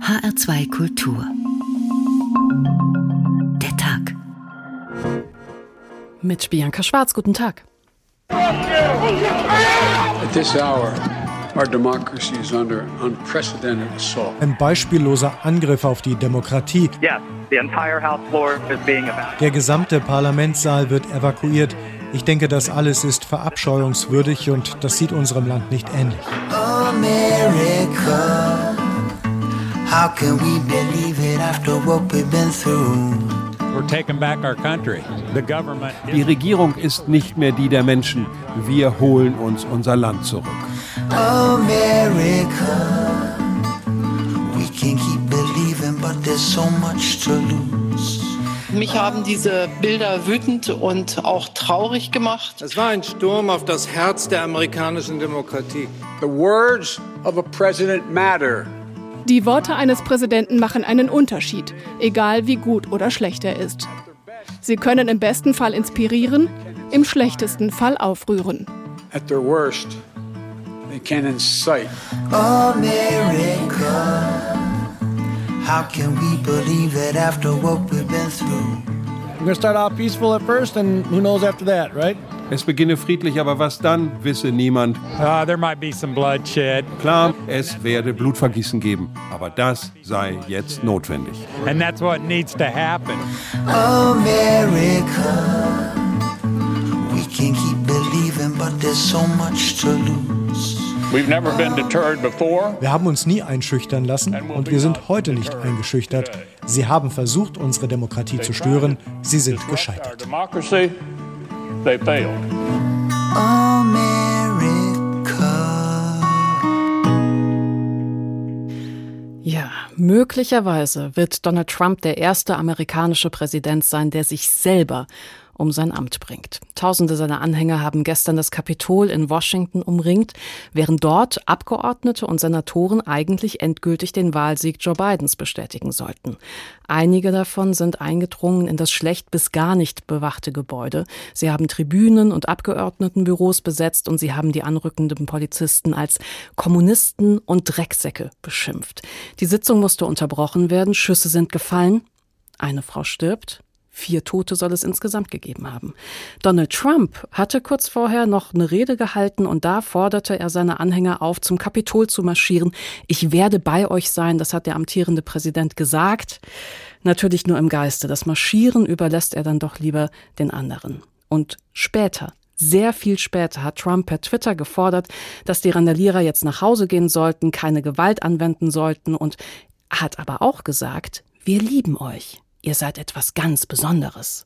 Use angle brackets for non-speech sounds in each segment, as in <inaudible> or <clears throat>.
HR2 Kultur. Der Tag. Mit Bianca Schwarz, guten Tag. At this hour, our democracy is under unprecedented assault. Ein beispielloser Angriff auf die Demokratie. Yes, the entire House floor is being evacuated. Der gesamte Parlamentssaal wird evakuiert. Ich denke, das alles ist verabscheuungswürdig und das sieht unserem Land nicht ähnlich. America. How can we believe it after what we've been through? We're taking back our country. The government. Die Regierung ist nicht mehr die der Menschen. Wir holen uns unser Land zurück. America. We can keep believing, but there's so much to lose. Mich haben diese Bilder wütend und auch traurig gemacht. Es war ein Sturm auf das Herz der amerikanischen Demokratie. The words of a president matter. Die Worte eines Präsidenten machen einen Unterschied, egal wie gut oder schlecht er ist. Sie können im besten Fall inspirieren, im schlechtesten Fall aufrühren. At their worst, they can incite. America. How can we believe it after what we've been through? We're going to start off peaceful at first, and who knows after that, right? Es beginne friedlich, aber was dann, wisse niemand. Uh, there might be some bloodshed. Klar, es werde Blutvergießen geben, aber das sei jetzt notwendig. And that's what needs to happen. America. We can keep believing, but there's so much to lose. We've never been deterred before. Wir haben uns nie einschüchtern lassen und wir sind heute nicht eingeschüchtert. Sie haben versucht, unsere Demokratie zu stören. Sie sind gescheitert. They failed. Ja, möglicherweise wird Donald Trump der erste amerikanische Präsident sein, der sich selber um sein Amt bringt. Tausende seiner Anhänger haben gestern das Kapitol in Washington umringt, während dort Abgeordnete und Senatoren eigentlich endgültig den Wahlsieg Joe Bidens bestätigen sollten. Einige davon sind eingedrungen in das schlecht bis gar nicht bewachte Gebäude. Sie haben Tribünen und Abgeordnetenbüros besetzt und sie haben die anrückenden Polizisten als Kommunisten und Drecksäcke beschimpft. Die Sitzung musste unterbrochen werden, Schüsse sind gefallen, eine Frau stirbt, Vier Tote soll es insgesamt gegeben haben. Donald Trump hatte kurz vorher noch eine Rede gehalten und da forderte er seine Anhänger auf, zum Kapitol zu marschieren. Ich werde bei euch sein, das hat der amtierende Präsident gesagt. Natürlich nur im Geiste. Das Marschieren überlässt er dann doch lieber den anderen. Und später, sehr viel später hat Trump per Twitter gefordert, dass die Randalierer jetzt nach Hause gehen sollten, keine Gewalt anwenden sollten und hat aber auch gesagt, wir lieben euch ihr seid etwas ganz Besonderes.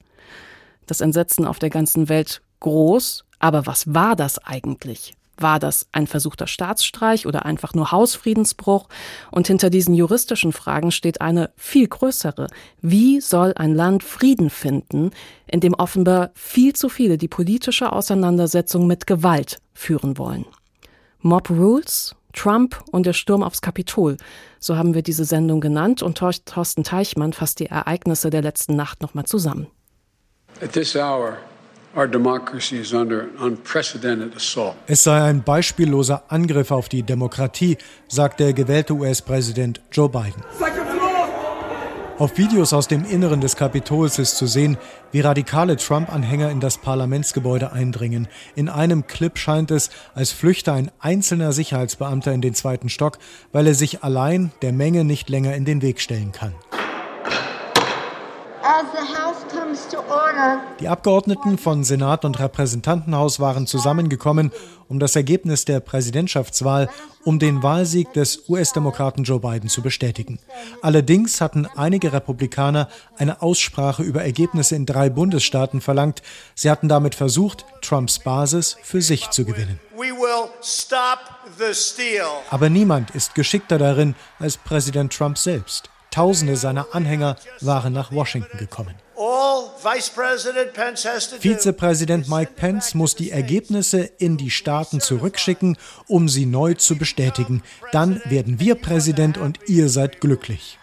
Das Entsetzen auf der ganzen Welt groß, aber was war das eigentlich? War das ein versuchter Staatsstreich oder einfach nur Hausfriedensbruch? Und hinter diesen juristischen Fragen steht eine viel größere. Wie soll ein Land Frieden finden, in dem offenbar viel zu viele die politische Auseinandersetzung mit Gewalt führen wollen? Mob Rules Trump und der Sturm aufs Kapitol. So haben wir diese Sendung genannt und Thorsten Teichmann fasst die Ereignisse der letzten Nacht nochmal zusammen. At this hour, our democracy is under unprecedented assault. Es sei ein beispielloser Angriff auf die Demokratie, sagt der gewählte US-Präsident Joe Biden. Auf Videos aus dem Inneren des Kapitols ist zu sehen, wie radikale Trump-Anhänger in das Parlamentsgebäude eindringen. In einem Clip scheint es, als flüchte ein einzelner Sicherheitsbeamter in den zweiten Stock, weil er sich allein der Menge nicht länger in den Weg stellen kann. Die Abgeordneten von Senat und Repräsentantenhaus waren zusammengekommen, um das Ergebnis der Präsidentschaftswahl, um den Wahlsieg des US-Demokraten Joe Biden zu bestätigen. Allerdings hatten einige Republikaner eine Aussprache über Ergebnisse in drei Bundesstaaten verlangt. Sie hatten damit versucht, Trumps Basis für sich zu gewinnen. Aber niemand ist geschickter darin als Präsident Trump selbst. Tausende seiner Anhänger waren nach Washington gekommen. Vizepräsident Mike Pence muss die Ergebnisse in die Staaten zurückschicken, um sie neu zu bestätigen. Dann werden wir Präsident und ihr seid glücklich.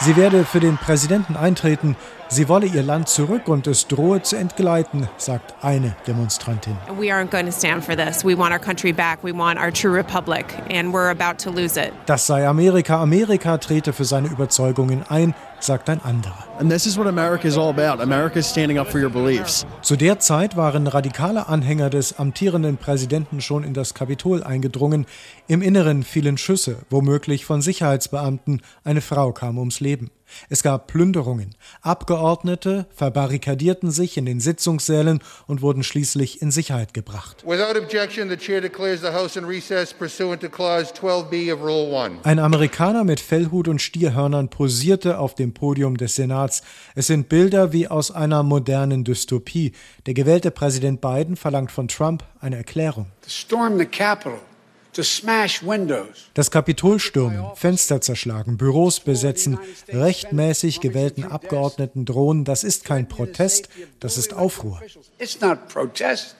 Sie werde für den Präsidenten eintreten, Sie wolle ihr Land zurück und es drohe zu entgleiten, sagt eine Demonstrantin. We aren't going to stand for this. We want our country back. We want our true republic and we're about to lose it. Das sei Amerika. Amerika trete für seine Überzeugungen ein, sagt ein anderer. And this is what America is all about. America is standing up for your beliefs. Zu der Zeit waren radikale Anhänger des amtierenden Präsidenten schon in das Kapitol eingedrungen. Im Inneren fielen Schüsse, womöglich von Sicherheitsbeamten. Eine Frau kam ums Leben. Es gab Plünderungen. Abgeordnete verbarrikadierten sich in den Sitzungssälen und wurden schließlich in Sicherheit gebracht. Ein Amerikaner mit Fellhut und Stierhörnern posierte auf dem Podium des Senats. Es sind Bilder wie aus einer modernen Dystopie. Der gewählte Präsident Biden verlangt von Trump eine Erklärung. Storm the Capitol. Das Kapitol stürmen, Fenster zerschlagen, Büros besetzen, rechtmäßig gewählten Abgeordneten drohen, das ist kein Protest, das ist Aufruhr. It's not protest,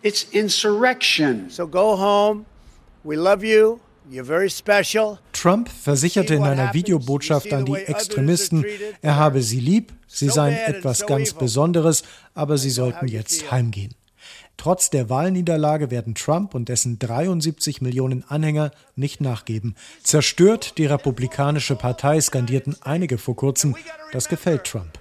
it's insurrection. So go home. We love you. Trump versicherte in einer Videobotschaft an die Extremisten, er habe sie lieb, sie seien etwas ganz Besonderes, aber sie sollten jetzt heimgehen. Trotz der Wahlniederlage werden Trump und dessen 73 Millionen Anhänger nicht nachgeben. Zerstört die Republikanische Partei, skandierten einige vor kurzem. Das gefällt Trump.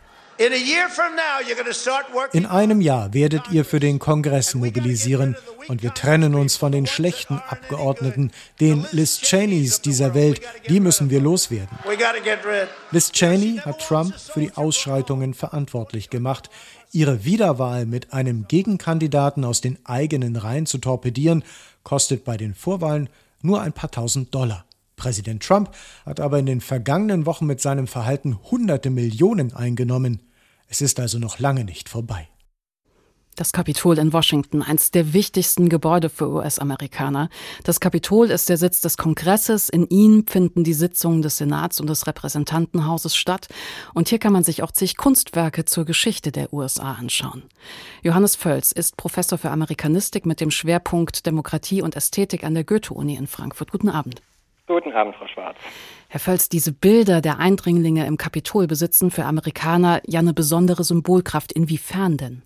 In einem Jahr werdet ihr für den Kongress mobilisieren und wir trennen uns von den schlechten Abgeordneten, den Liz Cheneys dieser Welt, die müssen wir loswerden. Liz Cheney hat Trump für die Ausschreitungen verantwortlich gemacht. Ihre Wiederwahl mit einem Gegenkandidaten aus den eigenen Reihen zu torpedieren, kostet bei den Vorwahlen nur ein paar tausend Dollar. Präsident Trump hat aber in den vergangenen Wochen mit seinem Verhalten hunderte Millionen eingenommen. Es ist also noch lange nicht vorbei. Das Kapitol in Washington, eines der wichtigsten Gebäude für US-Amerikaner. Das Kapitol ist der Sitz des Kongresses. In ihm finden die Sitzungen des Senats und des Repräsentantenhauses statt. Und hier kann man sich auch zig Kunstwerke zur Geschichte der USA anschauen. Johannes Völz ist Professor für Amerikanistik mit dem Schwerpunkt Demokratie und Ästhetik an der Goethe-Uni in Frankfurt. Guten Abend. Guten Abend, Frau Schwarz. Herr Völz, diese Bilder der Eindringlinge im Kapitol besitzen für Amerikaner ja eine besondere Symbolkraft. Inwiefern denn?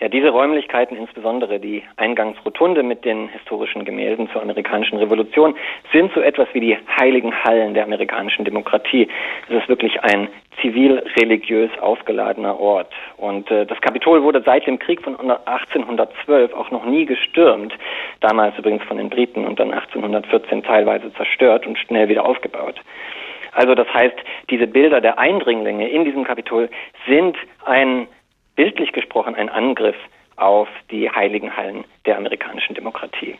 Ja, diese Räumlichkeiten, insbesondere die Eingangsrotunde mit den historischen Gemälden zur amerikanischen Revolution, sind so etwas wie die heiligen Hallen der amerikanischen Demokratie. Es ist wirklich ein zivil-religiös aufgeladener Ort. Und äh, das Kapitol wurde seit dem Krieg von 1812 auch noch nie gestürmt. Damals übrigens von den Briten und dann 1814 teilweise zerstört und schnell wieder aufgebaut. Also das heißt, diese Bilder der Eindringlinge in diesem Kapitol sind ein bildlich gesprochen ein Angriff auf die heiligen Hallen der amerikanischen Demokratie.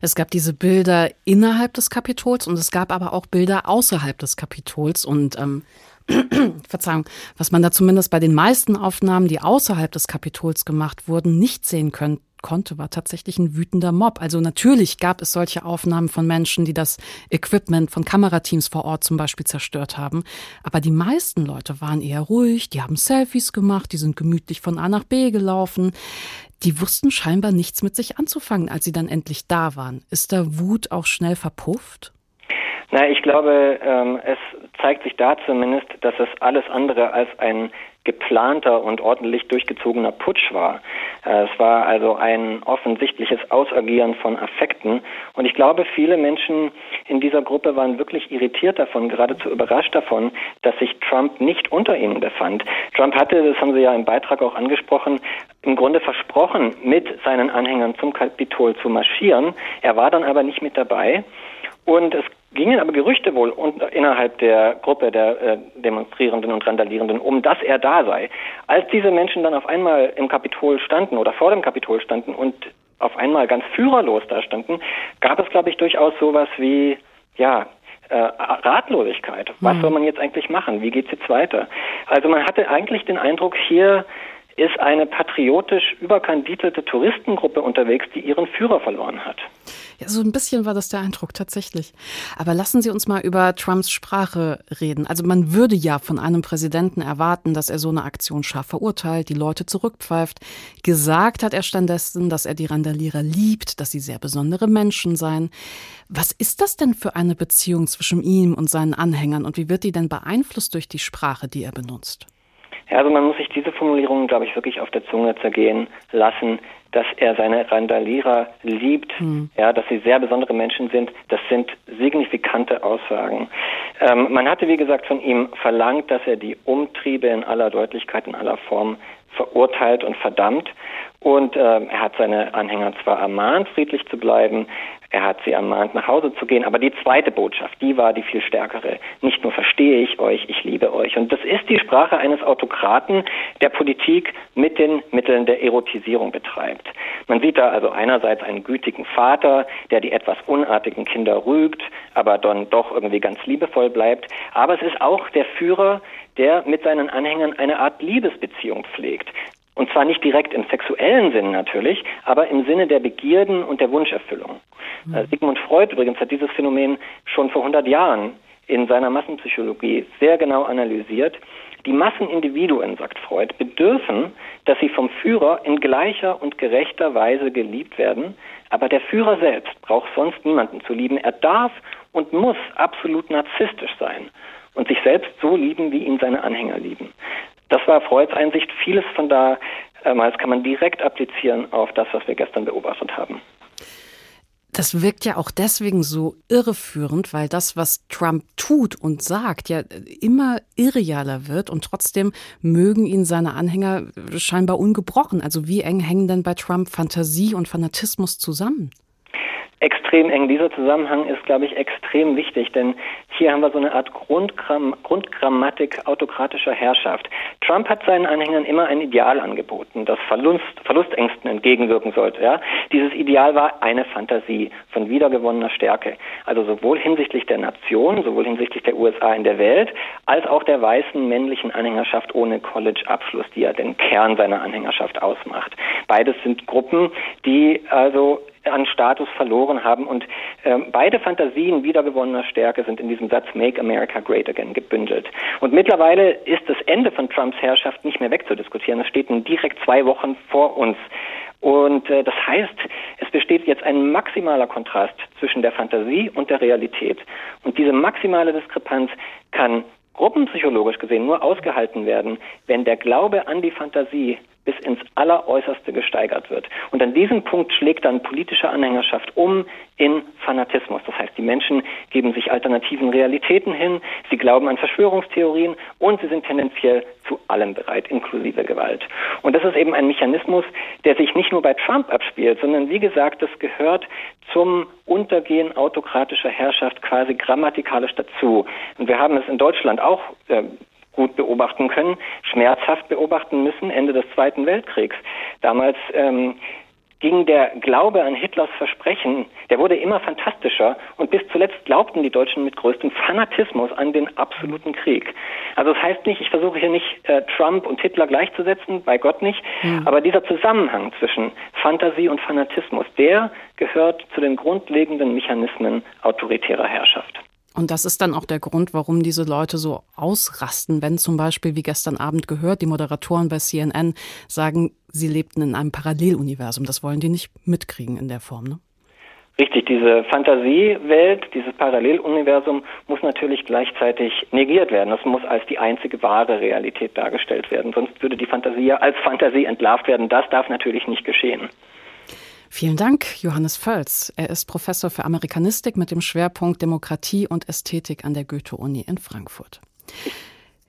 Es gab diese Bilder innerhalb des Kapitols und es gab aber auch Bilder außerhalb des Kapitols und ähm, <clears throat> Verzeihung, was man da zumindest bei den meisten Aufnahmen, die außerhalb des Kapitols gemacht wurden, nicht sehen könnte konnte, war tatsächlich ein wütender Mob. Also natürlich gab es solche Aufnahmen von Menschen, die das Equipment von Kamerateams vor Ort zum Beispiel zerstört haben. Aber die meisten Leute waren eher ruhig, die haben Selfies gemacht, die sind gemütlich von A nach B gelaufen. Die wussten scheinbar nichts mit sich anzufangen, als sie dann endlich da waren. Ist da Wut auch schnell verpufft? Na, ich glaube, ähm, es zeigt sich da zumindest, dass es alles andere als ein geplanter und ordentlich durchgezogener Putsch war. Äh, es war also ein offensichtliches Ausagieren von Affekten. Und ich glaube, viele Menschen in dieser Gruppe waren wirklich irritiert davon, geradezu überrascht davon, dass sich Trump nicht unter ihnen befand. Trump hatte, das haben Sie ja im Beitrag auch angesprochen, im Grunde versprochen, mit seinen Anhängern zum Kapitol zu marschieren. Er war dann aber nicht mit dabei. Und es gingen aber Gerüchte wohl innerhalb der Gruppe der äh, Demonstrierenden und Randalierenden um, dass er da sei. Als diese Menschen dann auf einmal im Kapitol standen oder vor dem Kapitol standen und auf einmal ganz führerlos da standen, gab es, glaube ich, durchaus sowas wie, ja, äh, Ratlosigkeit. Was mhm. soll man jetzt eigentlich machen? Wie geht's jetzt weiter? Also man hatte eigentlich den Eindruck, hier ist eine patriotisch überkandidelte Touristengruppe unterwegs, die ihren Führer verloren hat. Ja, so ein bisschen war das der Eindruck tatsächlich. Aber lassen Sie uns mal über Trumps Sprache reden. Also man würde ja von einem Präsidenten erwarten, dass er so eine Aktion scharf verurteilt, die Leute zurückpfeift. Gesagt hat er stattdessen, dass er die Randalierer liebt, dass sie sehr besondere Menschen seien. Was ist das denn für eine Beziehung zwischen ihm und seinen Anhängern und wie wird die denn beeinflusst durch die Sprache, die er benutzt? Ja, also man muss sich diese Formulierungen, glaube ich, wirklich auf der Zunge zergehen lassen, dass er seine Randalierer liebt, mhm. ja, dass sie sehr besondere Menschen sind. Das sind signifikante Aussagen. Ähm, man hatte, wie gesagt, von ihm verlangt, dass er die Umtriebe in aller Deutlichkeit, in aller Form verurteilt und verdammt. Und äh, er hat seine Anhänger zwar ermahnt, friedlich zu bleiben, er hat sie ermahnt, nach Hause zu gehen, aber die zweite Botschaft, die war die viel stärkere. Nicht nur verstehe ich euch, ich liebe euch. Und das ist die Sprache eines Autokraten, der Politik mit den Mitteln der Erotisierung betreibt. Man sieht da also einerseits einen gütigen Vater, der die etwas unartigen Kinder rügt, aber dann doch irgendwie ganz liebevoll bleibt. Aber es ist auch der Führer, der mit seinen Anhängern eine Art Liebesbeziehung pflegt. Und zwar nicht direkt im sexuellen Sinn natürlich, aber im Sinne der Begierden und der Wunscherfüllung. Mhm. Sigmund Freud übrigens hat dieses Phänomen schon vor 100 Jahren in seiner Massenpsychologie sehr genau analysiert. Die Massenindividuen, sagt Freud, bedürfen, dass sie vom Führer in gleicher und gerechter Weise geliebt werden, aber der Führer selbst braucht sonst niemanden zu lieben. Er darf und muss absolut narzisstisch sein und sich selbst so lieben, wie ihn seine Anhänger lieben. Das war Freuds Einsicht. Vieles von da ähm, das kann man direkt applizieren auf das, was wir gestern beobachtet haben. Das wirkt ja auch deswegen so irreführend, weil das, was Trump tut und sagt, ja immer irrealer wird und trotzdem mögen ihn seine Anhänger scheinbar ungebrochen. Also wie eng hängen denn bei Trump Fantasie und Fanatismus zusammen? Extrem eng. Dieser Zusammenhang ist, glaube ich, extrem wichtig, denn hier haben wir so eine Art Grundgramm Grundgrammatik autokratischer Herrschaft. Trump hat seinen Anhängern immer ein Ideal angeboten, das Verlust, Verlustängsten entgegenwirken sollte. Ja? Dieses Ideal war eine Fantasie von wiedergewonnener Stärke. Also sowohl hinsichtlich der Nation, sowohl hinsichtlich der USA in der Welt, als auch der weißen männlichen Anhängerschaft ohne College-Abschluss, die ja den Kern seiner Anhängerschaft ausmacht. Beides sind Gruppen, die also an Status verloren haben. Und äh, beide Fantasien wiedergewonnener Stärke sind in diesem Satz Make America Great Again gebündelt. Und mittlerweile ist das Ende von Trumps Herrschaft nicht mehr wegzudiskutieren. Es steht nun direkt zwei Wochen vor uns. Und äh, das heißt, es besteht jetzt ein maximaler Kontrast zwischen der Fantasie und der Realität. Und diese maximale Diskrepanz kann gruppenpsychologisch gesehen nur ausgehalten werden, wenn der Glaube an die Fantasie bis ins Alleräußerste gesteigert wird. Und an diesem Punkt schlägt dann politische Anhängerschaft um in Fanatismus. Das heißt, die Menschen geben sich alternativen Realitäten hin, sie glauben an Verschwörungstheorien und sie sind tendenziell zu allem bereit, inklusive Gewalt. Und das ist eben ein Mechanismus, der sich nicht nur bei Trump abspielt, sondern wie gesagt, das gehört zum Untergehen autokratischer Herrschaft quasi grammatikalisch dazu. Und wir haben es in Deutschland auch äh, gut beobachten können, schmerzhaft beobachten müssen, Ende des Zweiten Weltkriegs. Damals ähm, ging der Glaube an Hitlers Versprechen, der wurde immer fantastischer und bis zuletzt glaubten die Deutschen mit größtem Fanatismus an den absoluten Krieg. Also das heißt nicht, ich versuche hier nicht äh, Trump und Hitler gleichzusetzen, bei Gott nicht, mhm. aber dieser Zusammenhang zwischen Fantasie und Fanatismus, der gehört zu den grundlegenden Mechanismen autoritärer Herrschaft. Und das ist dann auch der Grund, warum diese Leute so ausrasten, wenn zum Beispiel, wie gestern Abend gehört, die Moderatoren bei CNN sagen, sie lebten in einem Paralleluniversum. Das wollen die nicht mitkriegen in der Form, ne? Richtig, diese Fantasiewelt, dieses Paralleluniversum muss natürlich gleichzeitig negiert werden. Das muss als die einzige wahre Realität dargestellt werden. Sonst würde die Fantasie ja als Fantasie entlarvt werden. Das darf natürlich nicht geschehen. Vielen Dank, Johannes Völz. Er ist Professor für Amerikanistik mit dem Schwerpunkt Demokratie und Ästhetik an der Goethe-Uni in Frankfurt.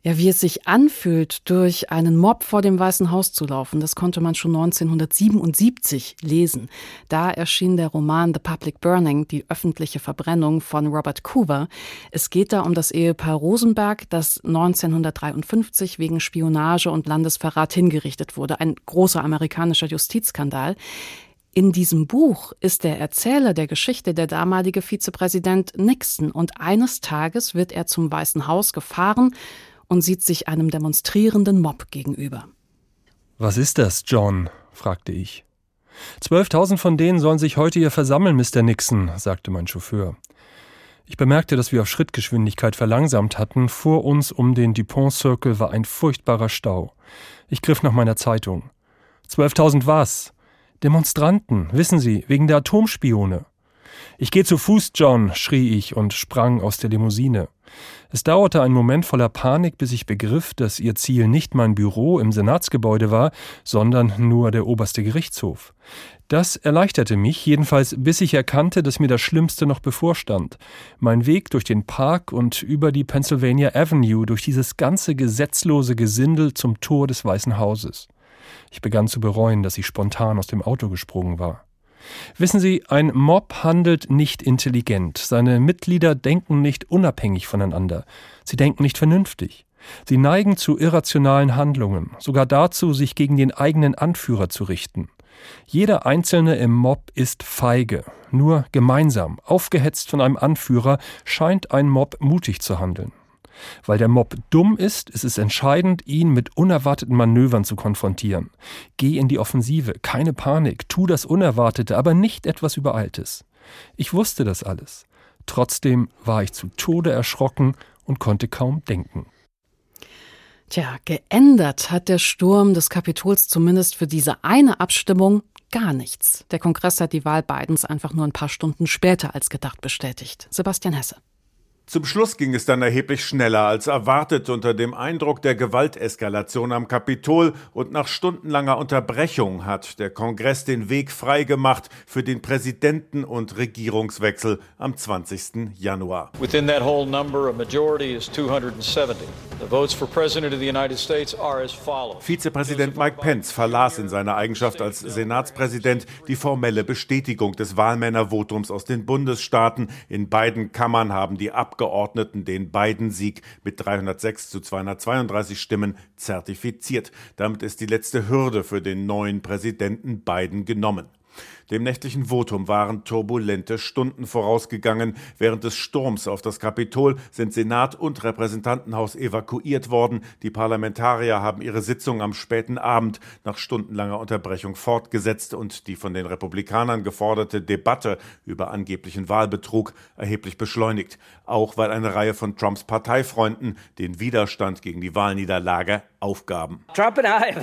Ja, wie es sich anfühlt, durch einen Mob vor dem Weißen Haus zu laufen, das konnte man schon 1977 lesen. Da erschien der Roman The Public Burning, die öffentliche Verbrennung von Robert Coover. Es geht da um das Ehepaar Rosenberg, das 1953 wegen Spionage und Landesverrat hingerichtet wurde. Ein großer amerikanischer Justizskandal. In diesem Buch ist der Erzähler der Geschichte der damalige Vizepräsident Nixon und eines Tages wird er zum Weißen Haus gefahren und sieht sich einem demonstrierenden Mob gegenüber. Was ist das, John? fragte ich. Zwölftausend von denen sollen sich heute hier versammeln, Mr. Nixon, sagte mein Chauffeur. Ich bemerkte, dass wir auf Schrittgeschwindigkeit verlangsamt hatten. Vor uns um den Dupont Circle war ein furchtbarer Stau. Ich griff nach meiner Zeitung. Zwölftausend was? Demonstranten, wissen Sie, wegen der Atomspione. Ich gehe zu Fuß, John, schrie ich und sprang aus der Limousine. Es dauerte einen Moment voller Panik, bis ich begriff, dass ihr Ziel nicht mein Büro im Senatsgebäude war, sondern nur der oberste Gerichtshof. Das erleichterte mich, jedenfalls bis ich erkannte, dass mir das Schlimmste noch bevorstand. Mein Weg durch den Park und über die Pennsylvania Avenue, durch dieses ganze gesetzlose Gesindel zum Tor des Weißen Hauses. Ich begann zu bereuen, dass ich spontan aus dem Auto gesprungen war. Wissen Sie, ein Mob handelt nicht intelligent, seine Mitglieder denken nicht unabhängig voneinander, sie denken nicht vernünftig. Sie neigen zu irrationalen Handlungen, sogar dazu, sich gegen den eigenen Anführer zu richten. Jeder Einzelne im Mob ist feige. Nur gemeinsam, aufgehetzt von einem Anführer, scheint ein Mob mutig zu handeln. Weil der Mob dumm ist, ist es entscheidend, ihn mit unerwarteten Manövern zu konfrontieren. Geh in die Offensive, keine Panik, tu das Unerwartete, aber nicht etwas Übereiltes. Ich wusste das alles. Trotzdem war ich zu Tode erschrocken und konnte kaum denken. Tja, geändert hat der Sturm des Kapitols zumindest für diese eine Abstimmung gar nichts. Der Kongress hat die Wahl Bidens einfach nur ein paar Stunden später als gedacht bestätigt. Sebastian Hesse. Zum Schluss ging es dann erheblich schneller als erwartet unter dem Eindruck der Gewalteskalation am Kapitol und nach stundenlanger Unterbrechung hat der Kongress den Weg freigemacht für den Präsidenten- und Regierungswechsel am 20. Januar. Within that whole number, a majority is 270. The votes for President of the United States are as follows. Vizepräsident Mike Pence verlas in seiner Eigenschaft als Senatspräsident die formelle Bestätigung des Wahlmännervotums aus den Bundesstaaten. In beiden Kammern haben die Ab Abgeordneten den Biden-Sieg mit 306 zu 232 Stimmen zertifiziert. Damit ist die letzte Hürde für den neuen Präsidenten Biden genommen. Dem nächtlichen Votum waren turbulente Stunden vorausgegangen. Während des Sturms auf das Kapitol sind Senat und Repräsentantenhaus evakuiert worden. Die Parlamentarier haben ihre Sitzung am späten Abend nach stundenlanger Unterbrechung fortgesetzt und die von den Republikanern geforderte Debatte über angeblichen Wahlbetrug erheblich beschleunigt. Auch weil eine Reihe von Trumps Parteifreunden den Widerstand gegen die Wahlniederlage aufgaben. Trump and I,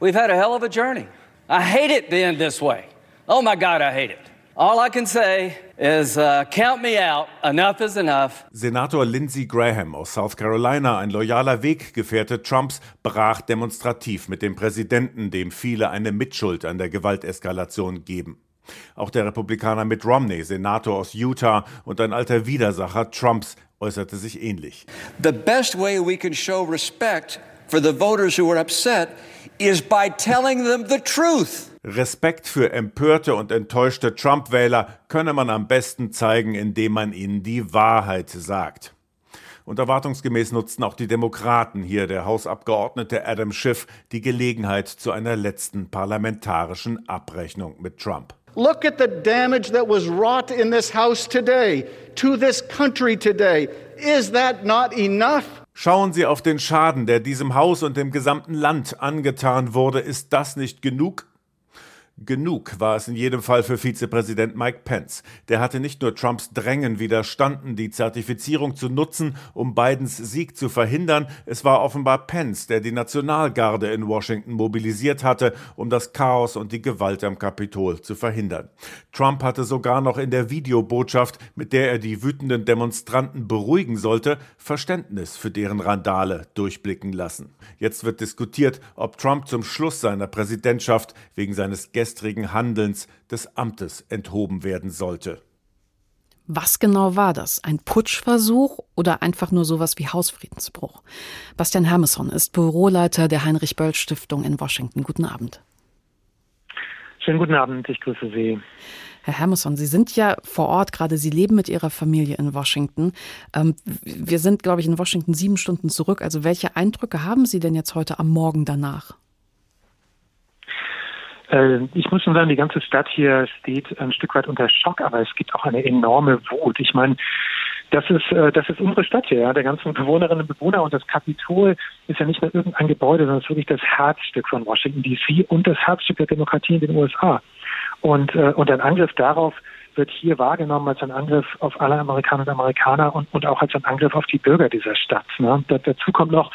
we've had a hell of a journey. I hate it being this way. Oh my God, I hate it. All I can say is uh, count me out. Enough is enough. Senator Lindsey Graham aus South Carolina, ein loyaler Weggefährte Trumps, brach demonstrativ mit dem Präsidenten, dem viele eine Mitschuld an der Gewalteskalation geben. Auch der Republikaner Mitt Romney, Senator aus Utah und ein alter Widersacher Trumps, äußerte sich ähnlich. The best way we can show respect for the voters who are upset is by telling them the truth. Respekt für empörte und enttäuschte Trump-Wähler könne man am besten zeigen, indem man ihnen die Wahrheit sagt. Und erwartungsgemäß nutzten auch die Demokraten, hier der Hausabgeordnete Adam Schiff, die Gelegenheit zu einer letzten parlamentarischen Abrechnung mit Trump. Look at the damage that was wrought in this House today, to this country today. Is that not enough? Schauen Sie auf den Schaden, der diesem Haus und dem gesamten Land angetan wurde. Ist das nicht genug? Genug war es in jedem Fall für Vizepräsident Mike Pence. Der hatte nicht nur Trumps Drängen widerstanden, die Zertifizierung zu nutzen, um Bidens Sieg zu verhindern, es war offenbar Pence, der die Nationalgarde in Washington mobilisiert hatte, um das Chaos und die Gewalt am Kapitol zu verhindern. Trump hatte sogar noch in der Videobotschaft, mit der er die wütenden Demonstranten beruhigen sollte, Verständnis für deren Randale durchblicken lassen. Jetzt wird diskutiert, ob Trump zum Schluss seiner Präsidentschaft wegen seines gestrigen Handelns des Amtes enthoben werden sollte. Was genau war das? Ein Putschversuch oder einfach nur sowas wie Hausfriedensbruch? Bastian Hermeson ist Büroleiter der Heinrich Böll Stiftung in Washington. Guten Abend. Schönen guten Abend, ich grüße Sie. Herr Hermeson, Sie sind ja vor Ort gerade, Sie leben mit Ihrer Familie in Washington. Ähm, wir sind, glaube ich, in Washington sieben Stunden zurück. Also welche Eindrücke haben Sie denn jetzt heute am Morgen danach? Äh, ich muss schon sagen, die ganze Stadt hier steht ein Stück weit unter Schock, aber es gibt auch eine enorme Wut. Ich meine, das ist, äh, das ist unsere Stadt hier, ja, der ganzen Bewohnerinnen und Bewohner. Und das Kapitol ist ja nicht nur irgendein Gebäude, sondern es ist wirklich das Herzstück von Washington DC und das Herzstück der Demokratie in den USA. Und, äh, und ein Angriff darauf wird hier wahrgenommen als ein Angriff auf alle Amerikanerinnen und Amerikaner und, und auch als ein Angriff auf die Bürger dieser Stadt. Ne? Da, dazu kommt noch,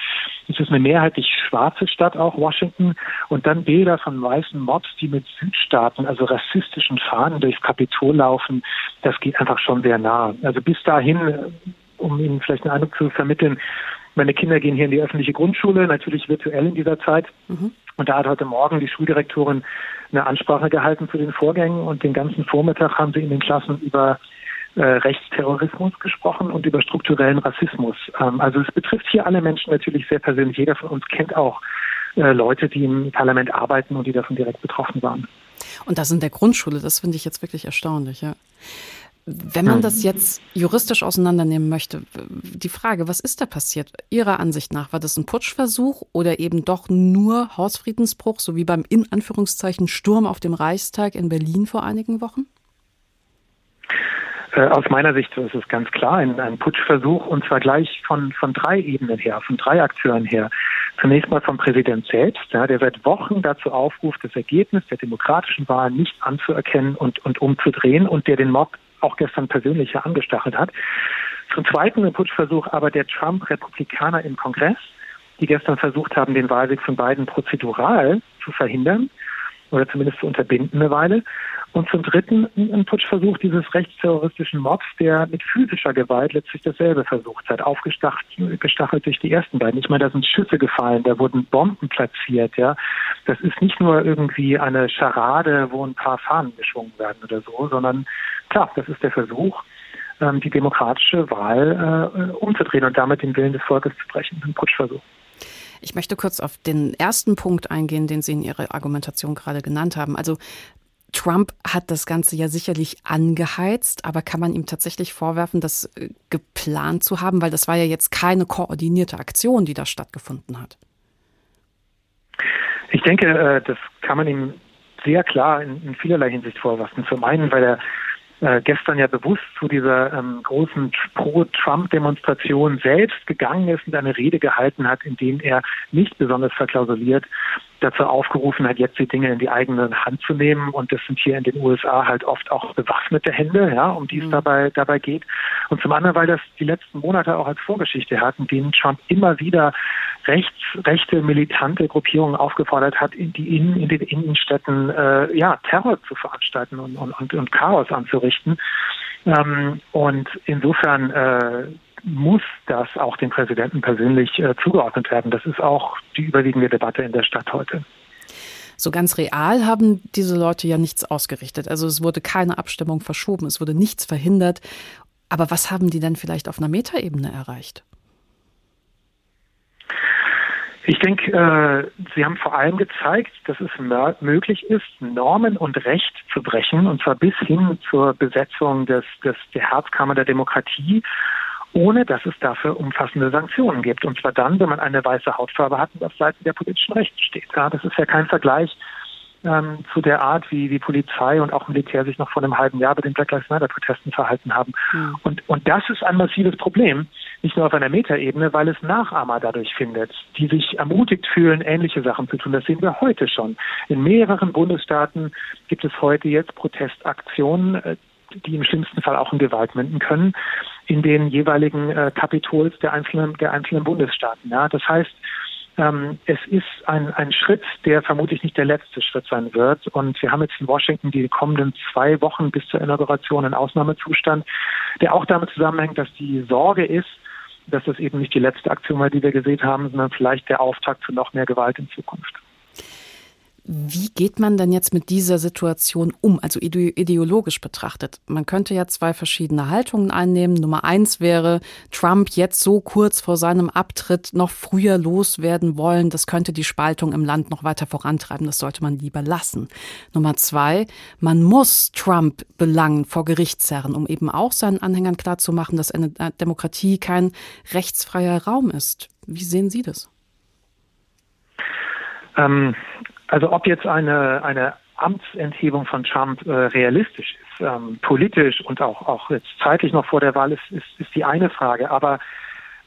es ist eine mehrheitlich schwarze Stadt, auch Washington, und dann Bilder von weißen Mobs, die mit Südstaaten, also rassistischen Fahnen durchs Kapitol laufen. Das geht einfach schon sehr nah. Also bis dahin, um Ihnen vielleicht einen Eindruck zu vermitteln, meine Kinder gehen hier in die öffentliche Grundschule, natürlich virtuell in dieser Zeit. Mhm. Und da hat heute Morgen die Schuldirektorin eine Ansprache gehalten zu den Vorgängen und den ganzen Vormittag haben sie in den Klassen über äh, Rechtsterrorismus gesprochen und über strukturellen Rassismus. Ähm, also es betrifft hier alle Menschen natürlich sehr persönlich. Jeder von uns kennt auch äh, Leute, die im Parlament arbeiten und die davon direkt betroffen waren. Und das in der Grundschule, das finde ich jetzt wirklich erstaunlich, ja. Wenn man das jetzt juristisch auseinandernehmen möchte, die Frage, was ist da passiert? Ihrer Ansicht nach, war das ein Putschversuch oder eben doch nur Hausfriedensbruch, so wie beim in Anführungszeichen Sturm auf dem Reichstag in Berlin vor einigen Wochen? Äh, aus meiner Sicht ist es ganz klar ein, ein, Putschversuch und zwar gleich von, von drei Ebenen her, von drei Akteuren her. Zunächst mal vom Präsident selbst, ja, der seit Wochen dazu aufruft, das Ergebnis der demokratischen Wahl nicht anzuerkennen und, und umzudrehen und der den Mob auch gestern persönlich angestachelt hat. Zum zweiten Putschversuch aber der Trump-Republikaner im Kongress, die gestern versucht haben, den Wahlsieg von beiden prozedural zu verhindern oder zumindest zu unterbinden eine Weile. Und zum Dritten ein Putschversuch dieses rechtsterroristischen Mobs, der mit physischer Gewalt letztlich dasselbe versucht hat, aufgestachelt durch die ersten beiden. Ich meine, da sind Schüsse gefallen, da wurden Bomben platziert, ja. Das ist nicht nur irgendwie eine Scharade, wo ein paar Fahnen geschwungen werden oder so, sondern klar, das ist der Versuch, ähm, die demokratische Wahl äh, umzudrehen und damit den Willen des Volkes zu brechen. Ein Putschversuch. Ich möchte kurz auf den ersten Punkt eingehen, den Sie in Ihrer Argumentation gerade genannt haben. Also Trump hat das Ganze ja sicherlich angeheizt, aber kann man ihm tatsächlich vorwerfen, das äh, geplant zu haben? Weil das war ja jetzt keine koordinierte Aktion, die da stattgefunden hat. Ich denke, äh, das kann man ihm sehr klar in, in vielerlei Hinsicht vorwerfen. Zum einen, weil er äh, gestern ja bewusst zu dieser ähm, großen Pro-Trump-Demonstration selbst gegangen ist und eine Rede gehalten hat, in dem er nicht besonders verklausuliert dazu aufgerufen hat, jetzt die Dinge in die eigene Hand zu nehmen. Und das sind hier in den USA halt oft auch bewaffnete Hände, ja, um die es mhm. dabei, dabei geht. Und zum anderen, weil das die letzten Monate auch als Vorgeschichte hat, in denen Trump immer wieder rechts, rechte, militante Gruppierungen aufgefordert hat, in, die in, in den Innenstädten äh, ja, Terror zu veranstalten und, und, und Chaos anzurichten. Ähm, und insofern äh, muss das auch dem Präsidenten persönlich äh, zugeordnet werden. Das ist auch die überwiegende Debatte in der Stadt heute. So ganz real haben diese Leute ja nichts ausgerichtet. Also es wurde keine Abstimmung verschoben, es wurde nichts verhindert. Aber was haben die denn vielleicht auf einer Metaebene erreicht? Ich denke, äh, Sie haben vor allem gezeigt, dass es möglich ist, Normen und Recht zu brechen, und zwar bis hin zur Besetzung des, des, der Herzkammer der Demokratie ohne dass es dafür umfassende Sanktionen gibt. Und zwar dann, wenn man eine weiße Hautfarbe hat und auf Seiten der politischen Rechte steht. Ja, das ist ja kein Vergleich ähm, zu der Art, wie die Polizei und auch Militär sich noch vor einem halben Jahr bei den Black Lives Matter Protesten verhalten haben. Mhm. Und, und das ist ein massives Problem, nicht nur auf einer Metaebene, weil es Nachahmer dadurch findet, die sich ermutigt fühlen, ähnliche Sachen zu tun. Das sehen wir heute schon. In mehreren Bundesstaaten gibt es heute jetzt Protestaktionen, äh, die im schlimmsten Fall auch in Gewalt münden können, in den jeweiligen äh, Kapitols der einzelnen, der einzelnen Bundesstaaten. Ja? Das heißt, ähm, es ist ein, ein Schritt, der vermutlich nicht der letzte Schritt sein wird. Und wir haben jetzt in Washington die kommenden zwei Wochen bis zur Inauguration einen Ausnahmezustand, der auch damit zusammenhängt, dass die Sorge ist, dass das eben nicht die letzte Aktion war, die wir gesehen haben, sondern vielleicht der Auftakt zu noch mehr Gewalt in Zukunft. Wie geht man denn jetzt mit dieser Situation um, also ideologisch betrachtet? Man könnte ja zwei verschiedene Haltungen einnehmen. Nummer eins wäre, Trump jetzt so kurz vor seinem Abtritt noch früher loswerden wollen. Das könnte die Spaltung im Land noch weiter vorantreiben. Das sollte man lieber lassen. Nummer zwei, man muss Trump belangen vor Gericht zerren, um eben auch seinen Anhängern klarzumachen, dass eine Demokratie kein rechtsfreier Raum ist. Wie sehen Sie das? Ähm, also ob jetzt eine, eine Amtsenthebung von Trump äh, realistisch ist, ähm, politisch und auch, auch jetzt zeitlich noch vor der Wahl, ist, ist, ist die eine Frage. Aber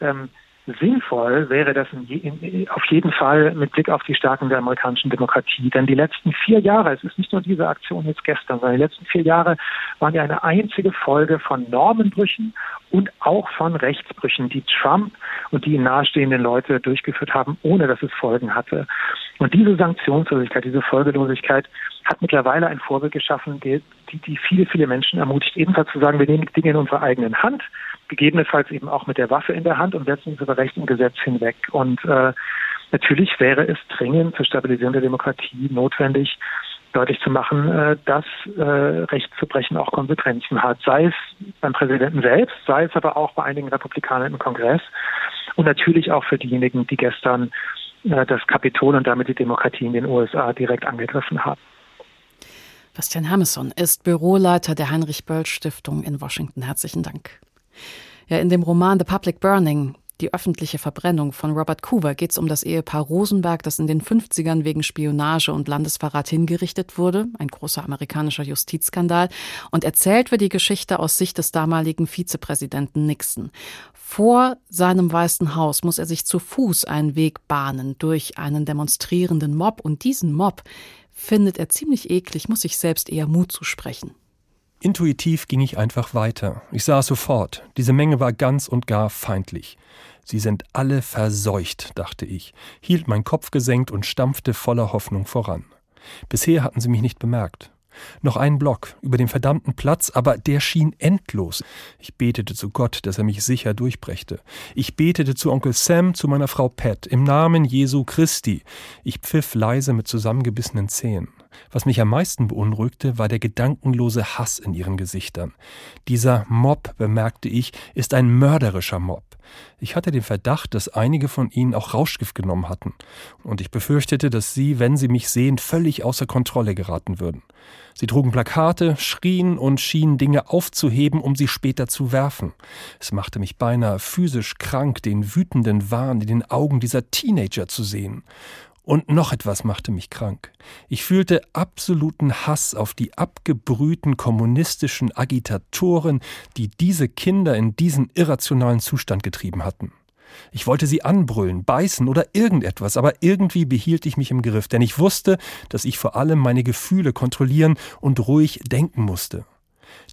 ähm, Sinnvoll wäre das in in, auf jeden Fall mit Blick auf die Stärkung der amerikanischen Demokratie. Denn die letzten vier Jahre, es ist nicht nur diese Aktion jetzt gestern, sondern die letzten vier Jahre waren ja eine einzige Folge von Normenbrüchen und auch von Rechtsbrüchen, die Trump und die ihm nahestehenden Leute durchgeführt haben, ohne dass es Folgen hatte. Und diese Sanktionslosigkeit, diese Folgelosigkeit hat mittlerweile ein Vorbild geschaffen, die, die viele, viele Menschen ermutigt, ebenfalls zu sagen, wir nehmen Dinge in unsere eigenen Hand gegebenenfalls eben auch mit der Waffe in der Hand und setzen uns über Recht und Gesetz hinweg. Und äh, natürlich wäre es dringend zur Stabilisierung der Demokratie notwendig, deutlich zu machen, äh, dass äh, Recht zu brechen auch Konsequenzen hat, sei es beim Präsidenten selbst, sei es aber auch bei einigen Republikanern im Kongress und natürlich auch für diejenigen, die gestern das Kapitol und damit die Demokratie in den USA direkt angegriffen haben. Bastian Hamesson ist Büroleiter der Heinrich Böll Stiftung in Washington. Herzlichen Dank. Ja, in dem Roman The Public Burning, die öffentliche Verbrennung von Robert Coover geht es um das Ehepaar Rosenberg, das in den 50ern wegen Spionage und Landesverrat hingerichtet wurde, ein großer amerikanischer Justizskandal, und erzählt wird die Geschichte aus Sicht des damaligen Vizepräsidenten Nixon. Vor seinem Weißen Haus muss er sich zu Fuß einen Weg bahnen durch einen demonstrierenden Mob, und diesen Mob findet er ziemlich eklig, muss sich selbst eher Mut zusprechen. Intuitiv ging ich einfach weiter. Ich sah sofort, diese Menge war ganz und gar feindlich. Sie sind alle verseucht, dachte ich, hielt mein Kopf gesenkt und stampfte voller Hoffnung voran. Bisher hatten sie mich nicht bemerkt. Noch ein Block über den verdammten Platz, aber der schien endlos. Ich betete zu Gott, dass er mich sicher durchbrächte. Ich betete zu Onkel Sam, zu meiner Frau Pat, im Namen Jesu Christi. Ich pfiff leise mit zusammengebissenen Zähnen. Was mich am meisten beunruhigte, war der gedankenlose Hass in ihren Gesichtern. Dieser Mob, bemerkte ich, ist ein mörderischer Mob. Ich hatte den Verdacht, dass einige von ihnen auch Rauschgift genommen hatten, und ich befürchtete, dass sie, wenn sie mich sehen, völlig außer Kontrolle geraten würden. Sie trugen Plakate, schrien und schienen Dinge aufzuheben, um sie später zu werfen. Es machte mich beinahe physisch krank, den wütenden Wahn in den Augen dieser Teenager zu sehen. Und noch etwas machte mich krank. Ich fühlte absoluten Hass auf die abgebrühten kommunistischen Agitatoren, die diese Kinder in diesen irrationalen Zustand getrieben hatten. Ich wollte sie anbrüllen, beißen oder irgendetwas, aber irgendwie behielt ich mich im Griff, denn ich wusste, dass ich vor allem meine Gefühle kontrollieren und ruhig denken musste.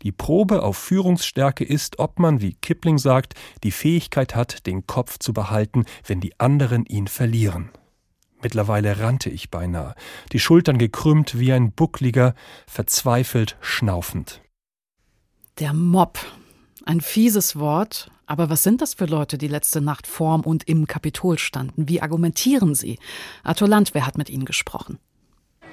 Die Probe auf Führungsstärke ist, ob man, wie Kipling sagt, die Fähigkeit hat, den Kopf zu behalten, wenn die anderen ihn verlieren. Mittlerweile rannte ich beinahe, die Schultern gekrümmt wie ein Buckliger, verzweifelt schnaufend. Der Mob. Ein fieses Wort, aber was sind das für Leute, die letzte Nacht vorm und im Kapitol standen? Wie argumentieren sie? Arthur Landwehr hat mit ihnen gesprochen.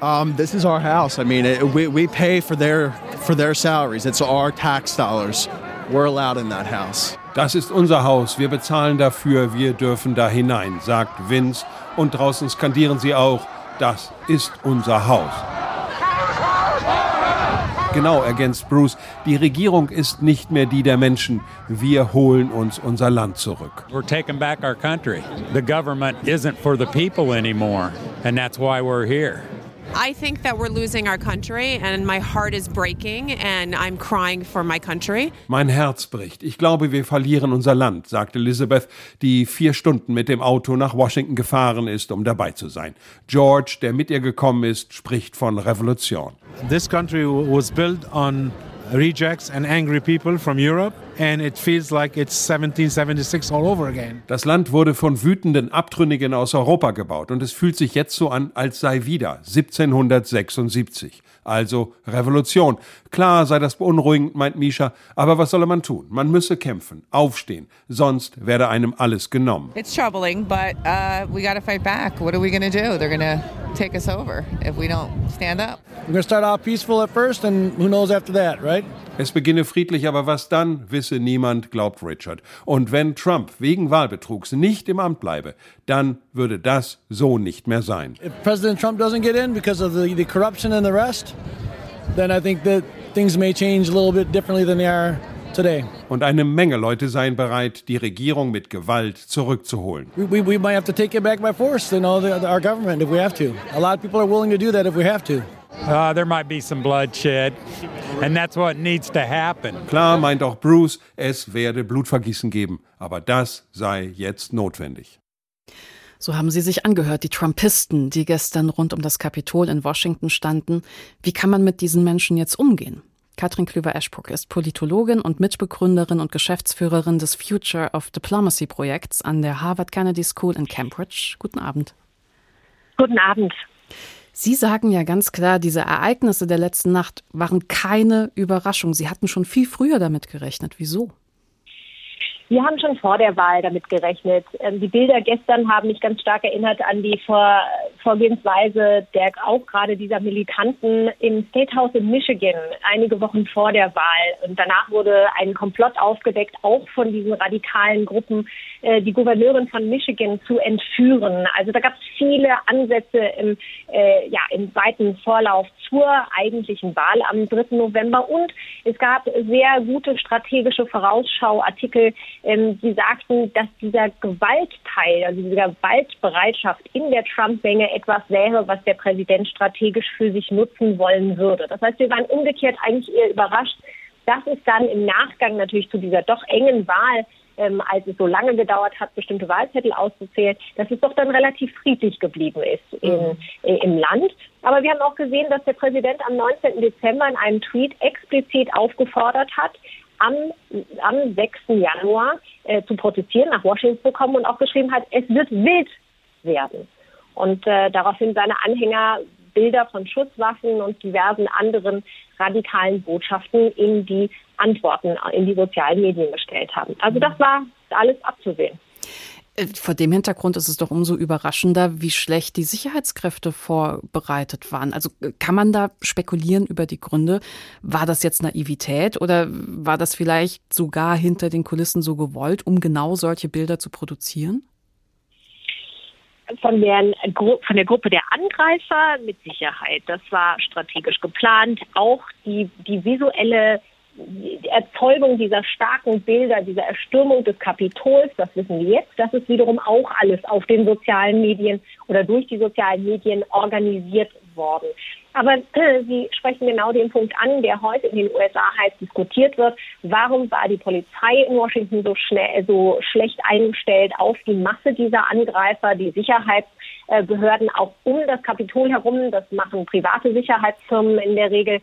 Um, this is our house. I mean, it, we, we pay for their, for their salaries. It's our tax dollars. We're allowed in that house. Das ist unser Haus. Wir bezahlen dafür. Wir dürfen da hinein, sagt Vince und draußen skandieren sie auch, das ist unser Haus. Genau, ergänzt Bruce, die Regierung ist nicht mehr die der Menschen. Wir holen uns unser Land zurück. We're taking back our country. The government isn't for the people anymore, and that's why we're here. I think that we're losing our country and my heart is breaking and I'm crying for my country. Mein Herz bricht. Ich glaube, wir verlieren unser Land, sagt Elizabeth, die vier Stunden mit dem Auto nach Washington gefahren ist, um dabei zu sein. George, der mit ihr gekommen ist, spricht von Revolution. This country was built on rejects and angry people from Europe and it feels like it's 1776 all over again. Das Land wurde von wütenden Abtrünnigen aus Europa gebaut und es fühlt sich jetzt so an, als sei wieder 1776. Also Revolution. Klar sei das beunruhigend, meint Misha, aber was solle man tun? Man müsse kämpfen, aufstehen, sonst werde einem alles genommen. It's troubling, but uh, we got to fight back. What are we to do? They're to take us over if we don't stand up. We're to start off peaceful at first and who knows after that, right? Es beginne friedlich, aber was dann, wisse niemand, glaubt Richard. Und wenn Trump wegen Wahlbetrugs nicht im Amt bleibe, dann würde das so nicht mehr sein. If President Trump doesn't get in because of the, the corruption and the rest, then I think that things may change a little bit differently than they are today. Und eine Menge Leute seien bereit, die Regierung mit Gewalt zurückzuholen. We, we, we might have to take it back by force, you know, the, the, our government if we have to. A lot of people are willing to do that if we have to. Uh, there might be some bloodshed, and that's what needs to happen. Klar meint auch Bruce, es werde Blutvergießen geben, aber das sei jetzt notwendig. So haben sie sich angehört, die Trumpisten, die gestern rund um das Kapitol in Washington standen. Wie kann man mit diesen Menschen jetzt umgehen? Katrin Klüver-Eschbruck ist Politologin und Mitbegründerin und Geschäftsführerin des Future of Diplomacy Projekts an der Harvard Kennedy School in Cambridge. Guten Abend. Guten Abend. Sie sagen ja ganz klar, diese Ereignisse der letzten Nacht waren keine Überraschung. Sie hatten schon viel früher damit gerechnet. Wieso? Wir haben schon vor der Wahl damit gerechnet. Ähm, die Bilder gestern haben mich ganz stark erinnert an die Vor Vorgehensweise der auch gerade dieser Militanten im State House in Michigan einige Wochen vor der Wahl. Und danach wurde ein Komplott aufgedeckt, auch von diesen radikalen Gruppen, äh, die Gouverneurin von Michigan zu entführen. Also da gab es viele Ansätze im, äh, ja, im weiten Vorlauf zur eigentlichen Wahl am 3. November. Und es gab sehr gute strategische Vorausschauartikel, ähm, die sagten, dass dieser Gewaltteil, also diese Gewaltbereitschaft in der Trump-Menge etwas wäre, was der Präsident strategisch für sich nutzen wollen würde. Das heißt, wir waren umgekehrt eigentlich eher überrascht, dass es dann im Nachgang natürlich zu dieser doch engen Wahl ähm, als es so lange gedauert hat, bestimmte Wahlzettel auszuzählen, dass es doch dann relativ friedlich geblieben ist in, mhm. äh, im Land. Aber wir haben auch gesehen, dass der Präsident am 19. Dezember in einem Tweet explizit aufgefordert hat, am, am 6. Januar äh, zu protestieren, nach Washington zu kommen und auch geschrieben hat, es wird wild werden. Und äh, daraufhin seine Anhänger Bilder von Schusswaffen und diversen anderen radikalen Botschaften in die Antworten in die sozialen Medien gestellt haben. Also das war alles abzusehen. Äh, vor dem Hintergrund ist es doch umso überraschender, wie schlecht die Sicherheitskräfte vorbereitet waren. Also äh, kann man da spekulieren über die Gründe? War das jetzt Naivität oder war das vielleicht sogar hinter den Kulissen so gewollt, um genau solche Bilder zu produzieren? Von der, von der Gruppe der Angreifer mit Sicherheit. Das war strategisch geplant. Auch die, die visuelle die Erzeugung dieser starken Bilder, dieser Erstürmung des Kapitols, das wissen wir jetzt, das ist wiederum auch alles auf den sozialen Medien oder durch die sozialen Medien organisiert worden. Aber äh, Sie sprechen genau den Punkt an, der heute in den USA heiß diskutiert wird. Warum war die Polizei in Washington so schnell, so schlecht eingestellt auf die Masse dieser Angreifer, die Sicherheitsbehörden auch um das Kapitol herum? Das machen private Sicherheitsfirmen in der Regel.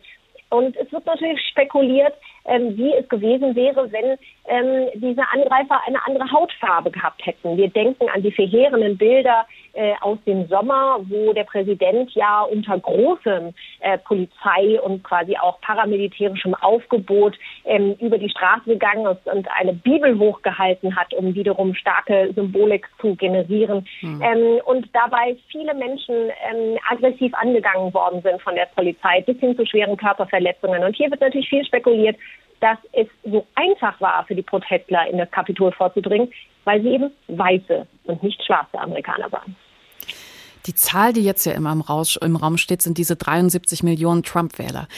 Und es wird natürlich spekuliert, ähm, wie es gewesen wäre, wenn ähm, diese Angreifer eine andere Hautfarbe gehabt hätten. Wir denken an die verheerenden Bilder äh, aus dem Sommer, wo der Präsident ja unter großem äh, Polizei und quasi auch paramilitärischem Aufgebot ähm, über die Straße gegangen ist und eine Bibel hochgehalten hat, um wiederum starke Symbolik zu generieren. Mhm. Ähm, und dabei viele Menschen ähm, aggressiv angegangen worden sind von der Polizei bis hin zu schweren Körperverletzungen. Und hier wird natürlich viel spekuliert, dass es so einfach war für die Protestler in das Kapitol vorzudringen, weil sie eben weiße und nicht schwarze Amerikaner waren. Die Zahl, die jetzt ja immer im, Rausch, im Raum steht, sind diese 73 Millionen Trump-Wähler.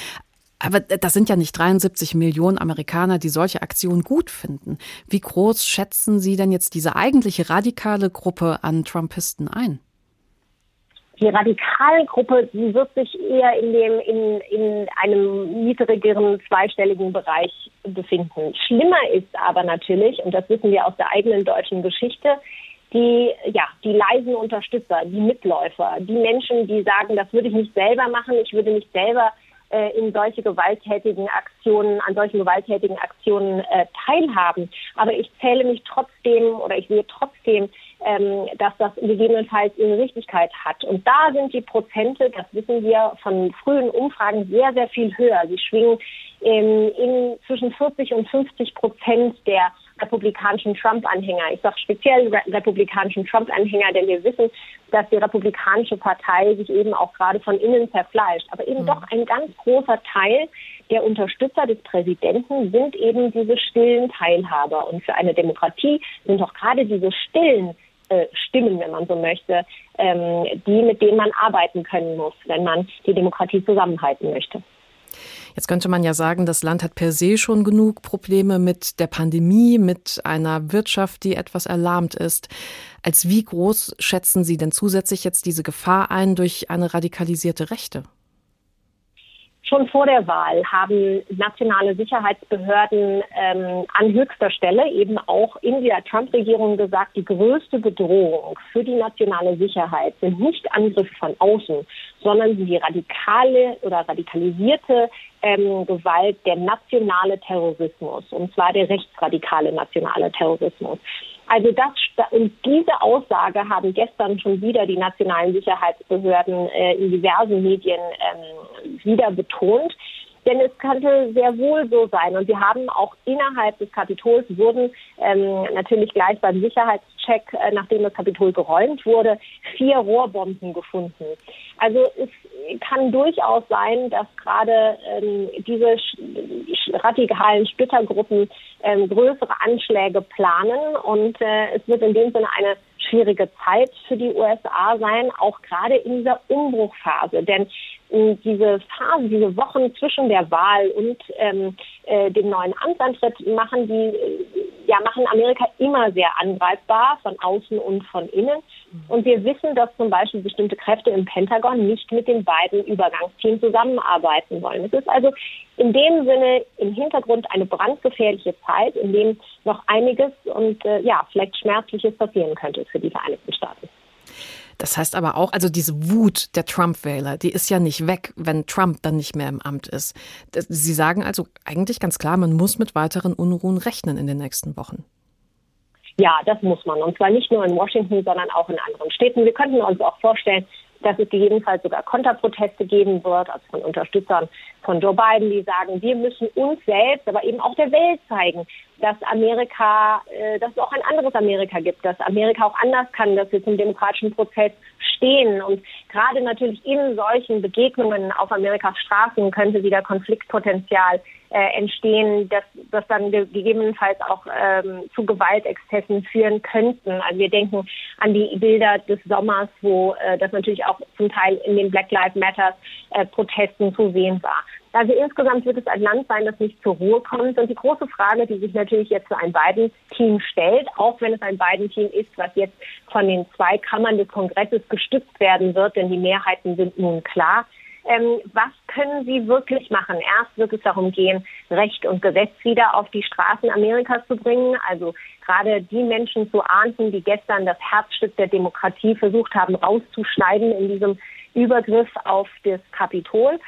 Aber das sind ja nicht 73 Millionen Amerikaner, die solche Aktionen gut finden. Wie groß schätzen Sie denn jetzt diese eigentliche radikale Gruppe an Trumpisten ein? Die Radikalgruppe, die wird sich eher in dem in, in einem niedrigeren zweistelligen Bereich befinden. Schlimmer ist aber natürlich, und das wissen wir aus der eigenen deutschen Geschichte, die, ja, die leisen Unterstützer, die Mitläufer, die Menschen, die sagen, das würde ich nicht selber machen, ich würde nicht selber äh, in solche gewalttätigen Aktionen, an solchen gewalttätigen Aktionen äh, teilhaben. Aber ich zähle mich trotzdem oder ich sehe trotzdem, ähm, dass das gegebenenfalls ihre Richtigkeit hat. Und da sind die Prozente, das wissen wir von frühen Umfragen, sehr, sehr viel höher. Sie schwingen ähm, in zwischen 40 und 50 Prozent der republikanischen Trump-Anhänger. Ich sage speziell republikanischen Trump-Anhänger, denn wir wissen, dass die republikanische Partei sich eben auch gerade von innen zerfleischt. Aber eben mhm. doch ein ganz großer Teil der Unterstützer des Präsidenten sind eben diese stillen Teilhaber. Und für eine Demokratie sind doch gerade diese stillen äh, Stimmen, wenn man so möchte, ähm, die, mit denen man arbeiten können muss, wenn man die Demokratie zusammenhalten möchte. Jetzt könnte man ja sagen, das Land hat per se schon genug Probleme mit der Pandemie, mit einer Wirtschaft, die etwas erlahmt ist. Als wie groß schätzen Sie denn zusätzlich jetzt diese Gefahr ein durch eine radikalisierte Rechte? Schon vor der Wahl haben nationale Sicherheitsbehörden ähm, an höchster Stelle eben auch in der Trump-Regierung gesagt, die größte Bedrohung für die nationale Sicherheit sind nicht Angriffe von außen, sondern die radikale oder radikalisierte ähm, Gewalt, der nationale Terrorismus, und zwar der rechtsradikale nationale Terrorismus. Also das und diese Aussage haben gestern schon wieder die nationalen Sicherheitsbehörden äh, in diversen Medien ähm, wieder betont. Denn es könnte sehr wohl so sein. Und wir haben auch innerhalb des Kapitols wurden ähm, natürlich gleich beim Sicherheitscheck, äh, nachdem das Kapitol geräumt wurde, vier Rohrbomben gefunden. Also es kann durchaus sein, dass gerade ähm, diese radikalen Splittergruppen ähm, größere Anschläge planen und äh, es wird in dem Sinne eine schwierige Zeit für die USA sein, auch gerade in dieser Umbruchphase. Denn diese Phase, diese Wochen zwischen der Wahl und ähm, äh, dem neuen Amtsantritt machen die äh, ja machen Amerika immer sehr angreifbar von außen und von innen. Und wir wissen, dass zum Beispiel bestimmte Kräfte im Pentagon nicht mit den beiden Übergangsteams zusammenarbeiten wollen. Es ist also in dem Sinne im Hintergrund eine brandgefährliche Zeit, in dem noch einiges und äh, ja vielleicht Schmerzliches passieren könnte für die Vereinigten Staaten. Das heißt aber auch, also diese Wut der Trump-Wähler, die ist ja nicht weg, wenn Trump dann nicht mehr im Amt ist. Sie sagen also eigentlich ganz klar, man muss mit weiteren Unruhen rechnen in den nächsten Wochen. Ja, das muss man. Und zwar nicht nur in Washington, sondern auch in anderen Städten. Wir könnten uns auch vorstellen, dass es gegebenenfalls sogar Konterproteste geben wird, also von Unterstützern von Joe Biden, die sagen, wir müssen uns selbst, aber eben auch der Welt zeigen, dass Amerika, äh, dass es auch ein anderes Amerika gibt, dass Amerika auch anders kann, dass wir zum demokratischen Prozess stehen. Und gerade natürlich in solchen Begegnungen auf Amerikas Straßen könnte wieder Konfliktpotenzial äh, entstehen, dass das dann gegebenenfalls auch ähm, zu Gewaltexzessen führen könnten. Also wir denken an die Bilder des Sommers, wo äh, das natürlich auch zum Teil in den Black Lives Matter äh, Protesten zu sehen war. Also insgesamt wird es ein Land sein, das nicht zur Ruhe kommt. Und die große Frage, die sich natürlich jetzt für ein Biden-Team stellt, auch wenn es ein Biden-Team ist, was jetzt von den zwei Kammern des Kongresses gestützt werden wird, denn die Mehrheiten sind nun klar. Ähm, was können sie wirklich machen? Erst wird es darum gehen, Recht und Gesetz wieder auf die Straßen Amerikas zu bringen. Also gerade die Menschen zu ahnden, die gestern das Herzstück der Demokratie versucht haben rauszuschneiden in diesem Übergriff auf das Kapitol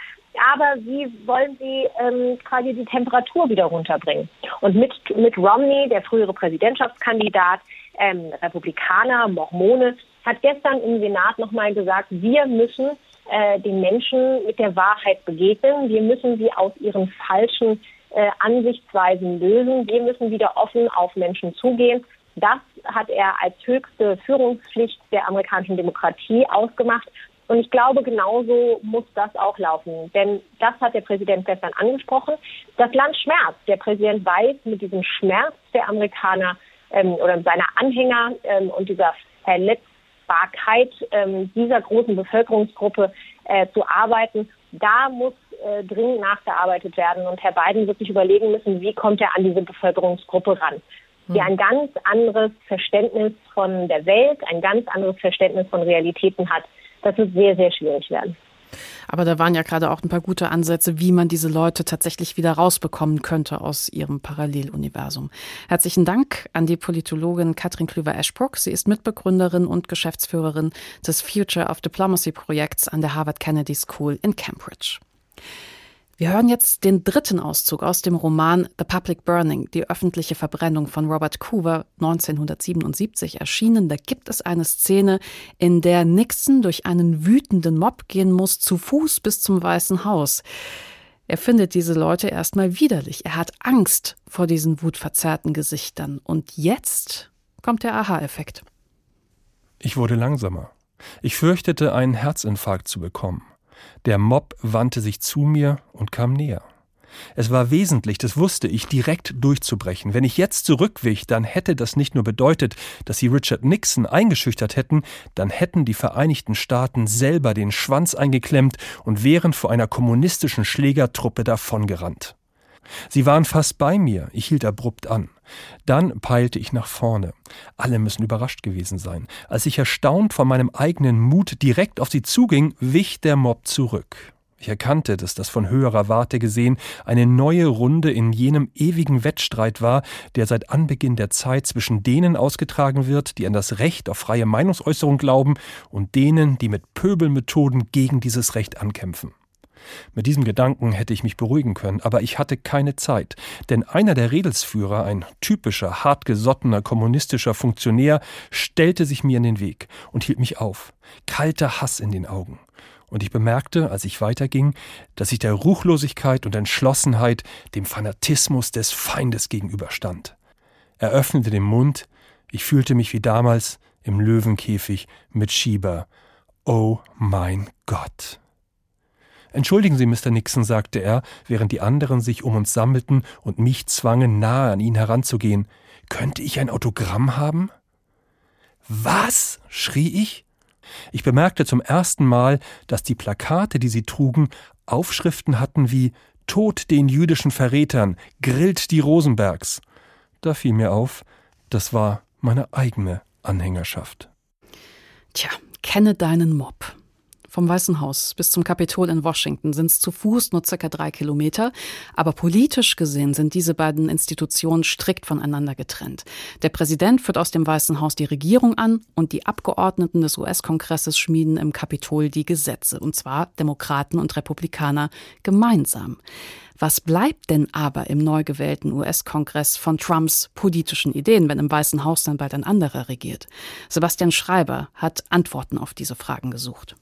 aber wie wollen sie ähm, quasi die Temperatur wieder runterbringen? Und mit, mit Romney, der frühere Präsidentschaftskandidat, ähm, Republikaner, Mormone, hat gestern im Senat nochmal gesagt, wir müssen äh, den Menschen mit der Wahrheit begegnen. Wir müssen sie aus ihren falschen äh, Ansichtsweisen lösen. Wir müssen wieder offen auf Menschen zugehen. Das hat er als höchste Führungspflicht der amerikanischen Demokratie ausgemacht. Und ich glaube, genauso muss das auch laufen. Denn das hat der Präsident gestern angesprochen. Das Land schmerzt. Der Präsident weiß, mit diesem Schmerz der Amerikaner ähm, oder seiner Anhänger ähm, und dieser Verletzbarkeit ähm, dieser großen Bevölkerungsgruppe äh, zu arbeiten, da muss äh, dringend nachgearbeitet werden. Und Herr Biden wird sich überlegen müssen, wie kommt er an diese Bevölkerungsgruppe ran die hm. ein ganz anderes Verständnis von der Welt, ein ganz anderes Verständnis von Realitäten hat das wird sehr, sehr schwierig werden. Aber da waren ja gerade auch ein paar gute Ansätze, wie man diese Leute tatsächlich wieder rausbekommen könnte aus ihrem Paralleluniversum. Herzlichen Dank an die Politologin Katrin Klüver-Ashbrook. Sie ist Mitbegründerin und Geschäftsführerin des Future of Diplomacy Projekts an der Harvard Kennedy School in Cambridge. Wir hören jetzt den dritten Auszug aus dem Roman The Public Burning, die öffentliche Verbrennung von Robert Coover 1977 erschienen. Da gibt es eine Szene, in der Nixon durch einen wütenden Mob gehen muss, zu Fuß bis zum Weißen Haus. Er findet diese Leute erstmal widerlich. Er hat Angst vor diesen wutverzerrten Gesichtern. Und jetzt kommt der Aha-Effekt. Ich wurde langsamer. Ich fürchtete, einen Herzinfarkt zu bekommen. Der Mob wandte sich zu mir und kam näher. Es war wesentlich, das wusste ich, direkt durchzubrechen. Wenn ich jetzt zurückwich, dann hätte das nicht nur bedeutet, dass sie Richard Nixon eingeschüchtert hätten, dann hätten die Vereinigten Staaten selber den Schwanz eingeklemmt und wären vor einer kommunistischen Schlägertruppe davongerannt. Sie waren fast bei mir, ich hielt abrupt an. Dann peilte ich nach vorne. Alle müssen überrascht gewesen sein. Als ich erstaunt von meinem eigenen Mut direkt auf sie zuging, wich der Mob zurück. Ich erkannte, dass das von höherer Warte gesehen eine neue Runde in jenem ewigen Wettstreit war, der seit Anbeginn der Zeit zwischen denen ausgetragen wird, die an das Recht auf freie Meinungsäußerung glauben, und denen, die mit Pöbelmethoden gegen dieses Recht ankämpfen. Mit diesem Gedanken hätte ich mich beruhigen können, aber ich hatte keine Zeit, denn einer der Redelsführer, ein typischer, hartgesottener kommunistischer Funktionär, stellte sich mir in den Weg und hielt mich auf, kalter Hass in den Augen und ich bemerkte, als ich weiterging, dass ich der Ruchlosigkeit und Entschlossenheit dem Fanatismus des Feindes gegenüberstand. Er öffnete den Mund, ich fühlte mich wie damals im Löwenkäfig mit Schieber. Oh mein Gott. Entschuldigen Sie, Mr. Nixon, sagte er, während die anderen sich um uns sammelten und mich zwangen, nahe an ihn heranzugehen. Könnte ich ein Autogramm haben? Was? schrie ich. Ich bemerkte zum ersten Mal, dass die Plakate, die sie trugen, Aufschriften hatten wie Tod den jüdischen Verrätern, grillt die Rosenbergs. Da fiel mir auf, das war meine eigene Anhängerschaft. Tja, kenne deinen Mob. Vom Weißen Haus bis zum Kapitol in Washington sind es zu Fuß nur circa drei Kilometer, aber politisch gesehen sind diese beiden Institutionen strikt voneinander getrennt. Der Präsident führt aus dem Weißen Haus die Regierung an und die Abgeordneten des US-Kongresses schmieden im Kapitol die Gesetze, und zwar Demokraten und Republikaner gemeinsam. Was bleibt denn aber im neu gewählten US-Kongress von Trumps politischen Ideen, wenn im Weißen Haus dann bald ein anderer regiert? Sebastian Schreiber hat Antworten auf diese Fragen gesucht.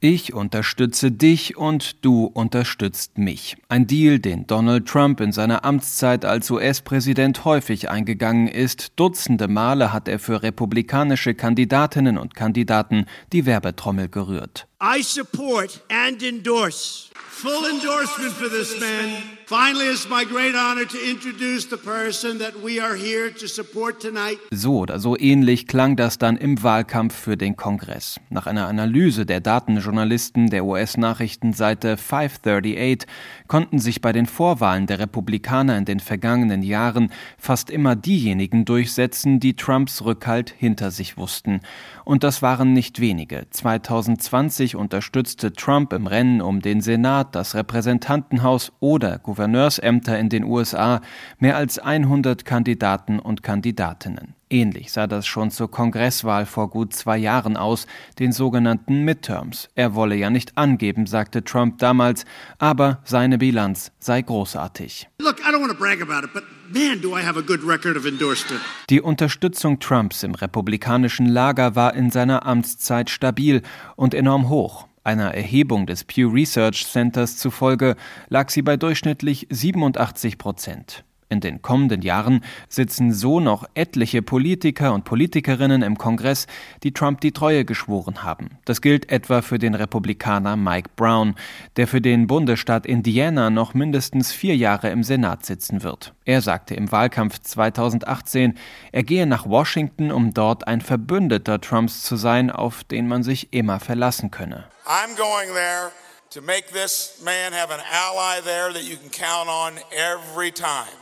Ich unterstütze dich und du unterstützt mich. Ein Deal, den Donald Trump in seiner Amtszeit als US-Präsident häufig eingegangen ist. Dutzende Male hat er für republikanische Kandidatinnen und Kandidaten die Werbetrommel gerührt. I support and endorse full endorsement for this man. Finally, it's my great honor to introduce the person that we are here to support tonight. So oder so ähnlich klang das dann im Wahlkampf für den Kongress. Nach einer Analyse der Datenjournalisten der US-Nachrichtenseite 538 konnten sich bei den Vorwahlen der Republikaner in den vergangenen Jahren fast immer diejenigen durchsetzen, die Trumps Rückhalt hinter sich wussten. Und das waren nicht wenige. 2020 unterstützte Trump im Rennen um den Senat, das Repräsentantenhaus oder Gouverneursämter in den USA mehr als 100 Kandidaten und Kandidatinnen. Ähnlich sah das schon zur Kongresswahl vor gut zwei Jahren aus, den sogenannten Midterms. Er wolle ja nicht angeben, sagte Trump damals, aber seine Bilanz sei großartig. Look, I don't want to brag about it, but man, do I have a good record of endorsement. Die Unterstützung Trumps im republikanischen Lager war in seiner Amtszeit stabil und enorm hoch. Einer Erhebung des Pew Research Centers zufolge lag sie bei durchschnittlich 87 Prozent. In den kommenden Jahren sitzen so noch etliche Politiker und Politikerinnen im Kongress, die Trump die Treue geschworen haben. Das gilt etwa für den Republikaner Mike Brown, der für den Bundesstaat Indiana noch mindestens vier Jahre im Senat sitzen wird. Er sagte im Wahlkampf 2018, er gehe nach Washington, um dort ein Verbündeter Trumps zu sein, auf den man sich immer verlassen könne. I'm going there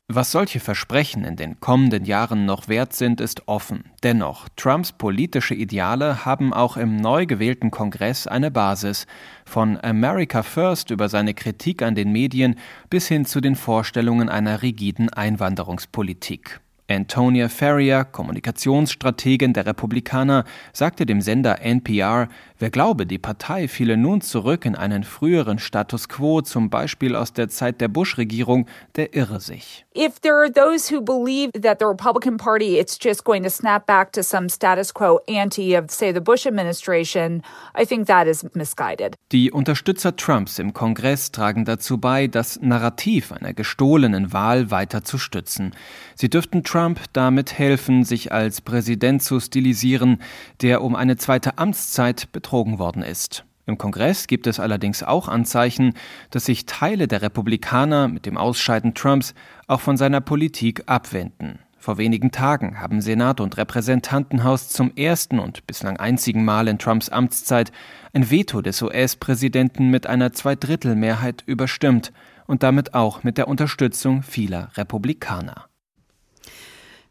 Was solche Versprechen in den kommenden Jahren noch wert sind, ist offen. Dennoch, Trumps politische Ideale haben auch im neu gewählten Kongress eine Basis. Von America First über seine Kritik an den Medien bis hin zu den Vorstellungen einer rigiden Einwanderungspolitik. Antonia Ferrier, Kommunikationsstrategin der Republikaner, sagte dem Sender NPR, wer glaube, die Partei fiele nun zurück in einen früheren Status quo, zum Beispiel aus der Zeit der Bush-Regierung, der irre sich. If there are those who believe that the Republican Party it's just going to snap back to some status quo ante of say the Bush administration, I think that is misguided. Die Unterstützer Trumps im Kongress tragen dazu bei, das Narrativ einer gestohlenen Wahl weiter zu stützen. Sie dürften Trump damit helfen, sich als Präsident zu stilisieren, der um eine zweite Amtszeit betrogen worden ist. Im Kongress gibt es allerdings auch Anzeichen, dass sich Teile der Republikaner mit dem Ausscheiden Trumps auch von seiner Politik abwenden. Vor wenigen Tagen haben Senat und Repräsentantenhaus zum ersten und bislang einzigen Mal in Trumps Amtszeit ein Veto des US-Präsidenten mit einer Zweidrittelmehrheit überstimmt und damit auch mit der Unterstützung vieler Republikaner.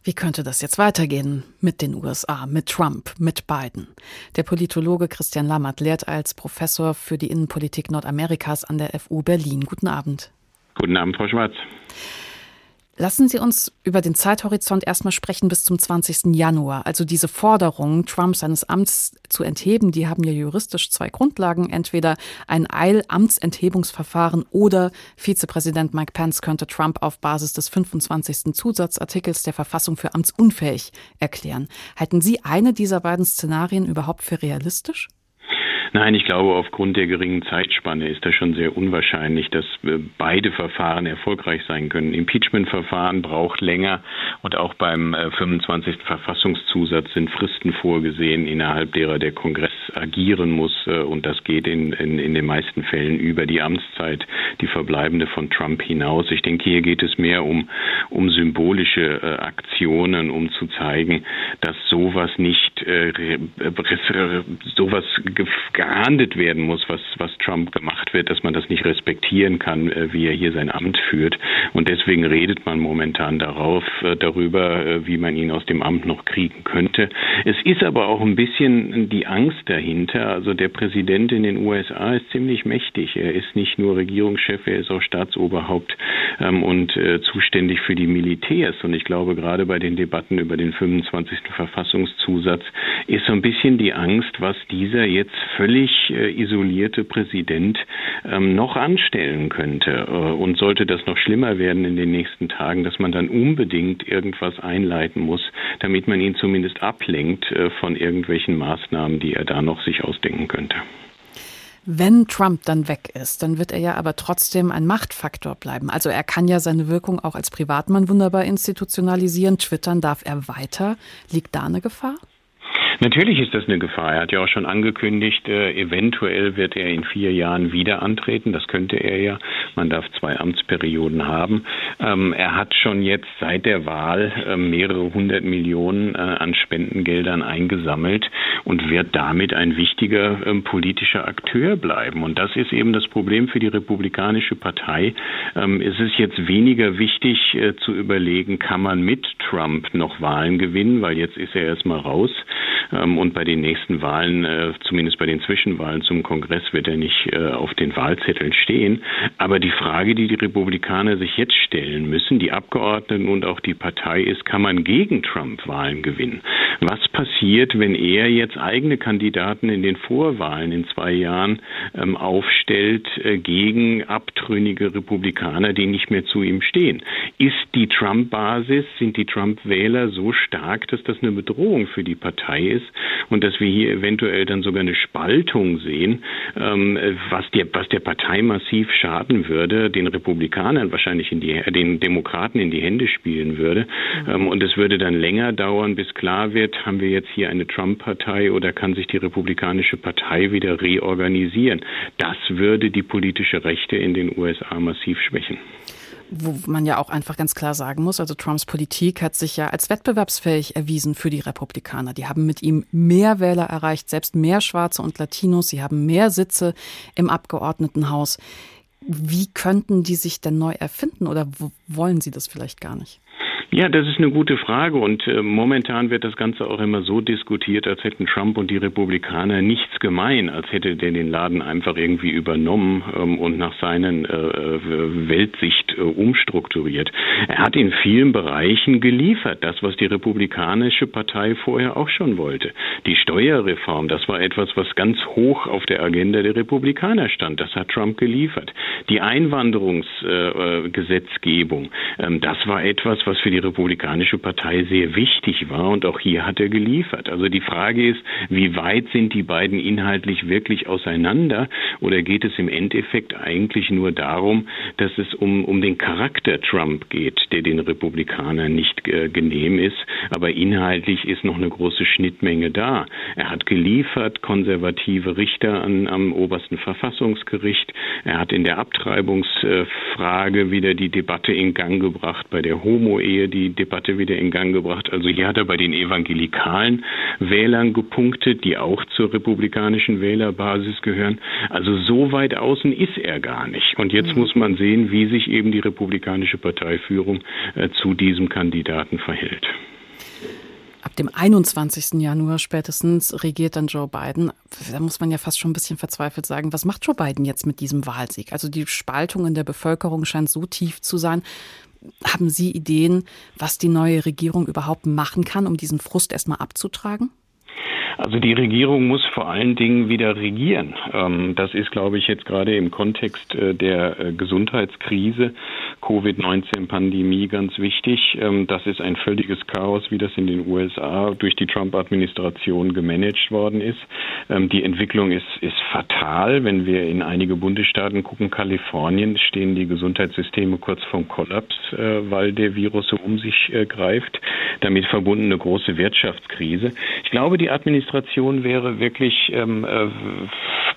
Wie könnte das jetzt weitergehen mit den USA, mit Trump, mit Biden? Der Politologe Christian Lammert lehrt als Professor für die Innenpolitik Nordamerikas an der FU Berlin. Guten Abend. Guten Abend, Frau Schwarz. Lassen Sie uns über den Zeithorizont erstmal sprechen bis zum 20. Januar. Also diese Forderung, Trump seines Amts zu entheben, die haben ja juristisch zwei Grundlagen. Entweder ein Eilamtsenthebungsverfahren oder Vizepräsident Mike Pence könnte Trump auf Basis des 25. Zusatzartikels der Verfassung für amtsunfähig erklären. Halten Sie eine dieser beiden Szenarien überhaupt für realistisch? Nein, ich glaube, aufgrund der geringen Zeitspanne ist das schon sehr unwahrscheinlich, dass äh, beide Verfahren erfolgreich sein können. Impeachment-Verfahren braucht länger und auch beim 25. Äh, Verfassungszusatz sind Fristen vorgesehen, innerhalb derer der Kongress agieren muss. Äh, und das geht in, in, in den meisten Fällen über die Amtszeit, die verbleibende von Trump hinaus. Ich denke, hier geht es mehr um, um symbolische Aktionen, um zu zeigen, dass sowas nicht, sowas geahndet werden muss, was, was Trump gemacht wird, dass man das nicht respektieren kann, äh, wie er hier sein Amt führt. Und deswegen redet man momentan darauf, äh, darüber, äh, wie man ihn aus dem Amt noch kriegen könnte. Es ist aber auch ein bisschen die Angst dahinter. Also der Präsident in den USA ist ziemlich mächtig. Er ist nicht nur Regierungschef, er ist auch Staatsoberhaupt ähm, und zuständig für die Militärs. Und ich glaube, gerade bei den Debatten über den 25. Verfassungszusatz ist so ein bisschen die Angst, was dieser jetzt völlig völlig äh, isolierte Präsident ähm, noch anstellen könnte. Äh, und sollte das noch schlimmer werden in den nächsten Tagen, dass man dann unbedingt irgendwas einleiten muss, damit man ihn zumindest ablenkt äh, von irgendwelchen Maßnahmen, die er da noch sich ausdenken könnte. Wenn Trump dann weg ist, dann wird er ja aber trotzdem ein Machtfaktor bleiben. Also er kann ja seine Wirkung auch als Privatmann wunderbar institutionalisieren. Twittern darf er weiter. Liegt da eine Gefahr? Natürlich ist das eine Gefahr. Er hat ja auch schon angekündigt, äh, eventuell wird er in vier Jahren wieder antreten. Das könnte er ja. Man darf zwei Amtsperioden haben. Ähm, er hat schon jetzt seit der Wahl äh, mehrere hundert Millionen äh, an Spendengeldern eingesammelt und wird damit ein wichtiger ähm, politischer Akteur bleiben. Und das ist eben das Problem für die Republikanische Partei. Ähm, es ist jetzt weniger wichtig äh, zu überlegen, kann man mit Trump noch Wahlen gewinnen, weil jetzt ist er erstmal raus. Ähm, und bei den nächsten Wahlen, äh, zumindest bei den Zwischenwahlen zum Kongress, wird er nicht äh, auf den Wahlzetteln stehen. Aber die Frage, die die Republikaner sich jetzt stellen müssen, die Abgeordneten und auch die Partei, ist, kann man gegen Trump Wahlen gewinnen? Was passiert, wenn er jetzt eigene Kandidaten in den Vorwahlen in zwei Jahren ähm, aufstellt äh, gegen abtrünnige Republikaner, die nicht mehr zu ihm stehen? Ist die Trump-Basis, sind die Trump-Wähler so stark, dass das eine Bedrohung für die Partei ist? Ist und dass wir hier eventuell dann sogar eine Spaltung sehen, ähm, was, der, was der Partei massiv schaden würde, den Republikanern wahrscheinlich in die, den Demokraten in die Hände spielen würde. Ähm, und es würde dann länger dauern, bis klar wird, haben wir jetzt hier eine Trump-Partei oder kann sich die Republikanische Partei wieder reorganisieren. Das würde die politische Rechte in den USA massiv schwächen wo man ja auch einfach ganz klar sagen muss, also Trumps Politik hat sich ja als wettbewerbsfähig erwiesen für die Republikaner. Die haben mit ihm mehr Wähler erreicht, selbst mehr Schwarze und Latinos. Sie haben mehr Sitze im Abgeordnetenhaus. Wie könnten die sich denn neu erfinden oder wollen sie das vielleicht gar nicht? Ja, das ist eine gute Frage und äh, momentan wird das Ganze auch immer so diskutiert, als hätten Trump und die Republikaner nichts gemein, als hätte der den Laden einfach irgendwie übernommen ähm, und nach seinen äh, äh, Weltsicht äh, umstrukturiert. Er hat in vielen Bereichen geliefert, das, was die Republikanische Partei vorher auch schon wollte. Die Steuerreform, das war etwas, was ganz hoch auf der Agenda der Republikaner stand. Das hat Trump geliefert. Die Einwanderungsgesetzgebung, äh, ähm, das war etwas, was für die Republikanische Partei sehr wichtig war und auch hier hat er geliefert. Also die Frage ist, wie weit sind die beiden inhaltlich wirklich auseinander oder geht es im Endeffekt eigentlich nur darum, dass es um, um den Charakter Trump geht, der den Republikanern nicht äh, genehm ist, aber inhaltlich ist noch eine große Schnittmenge da. Er hat geliefert konservative Richter an, am obersten Verfassungsgericht. Er hat in der Abtreibungsfrage wieder die Debatte in Gang gebracht bei der Homo-Ehe, die Debatte wieder in Gang gebracht. Also hier hat er bei den evangelikalen Wählern gepunktet, die auch zur republikanischen Wählerbasis gehören. Also so weit außen ist er gar nicht. Und jetzt mhm. muss man sehen, wie sich eben die republikanische Parteiführung äh, zu diesem Kandidaten verhält. Ab dem 21. Januar spätestens regiert dann Joe Biden. Da muss man ja fast schon ein bisschen verzweifelt sagen, was macht Joe Biden jetzt mit diesem Wahlsieg? Also die Spaltung in der Bevölkerung scheint so tief zu sein. Haben Sie Ideen, was die neue Regierung überhaupt machen kann, um diesen Frust erstmal abzutragen? Also die Regierung muss vor allen Dingen wieder regieren. Ähm, das ist, glaube ich, jetzt gerade im Kontext äh, der äh, Gesundheitskrise, Covid-19-Pandemie ganz wichtig. Ähm, das ist ein völliges Chaos, wie das in den USA durch die Trump-Administration gemanagt worden ist. Ähm, die Entwicklung ist, ist fatal. Wenn wir in einige Bundesstaaten gucken, Kalifornien, stehen die Gesundheitssysteme kurz vorm Kollaps, äh, weil der Virus so um sich greift. Damit verbunden eine große Wirtschaftskrise. Ich glaube, die Administration Administration wäre wirklich ähm, äh,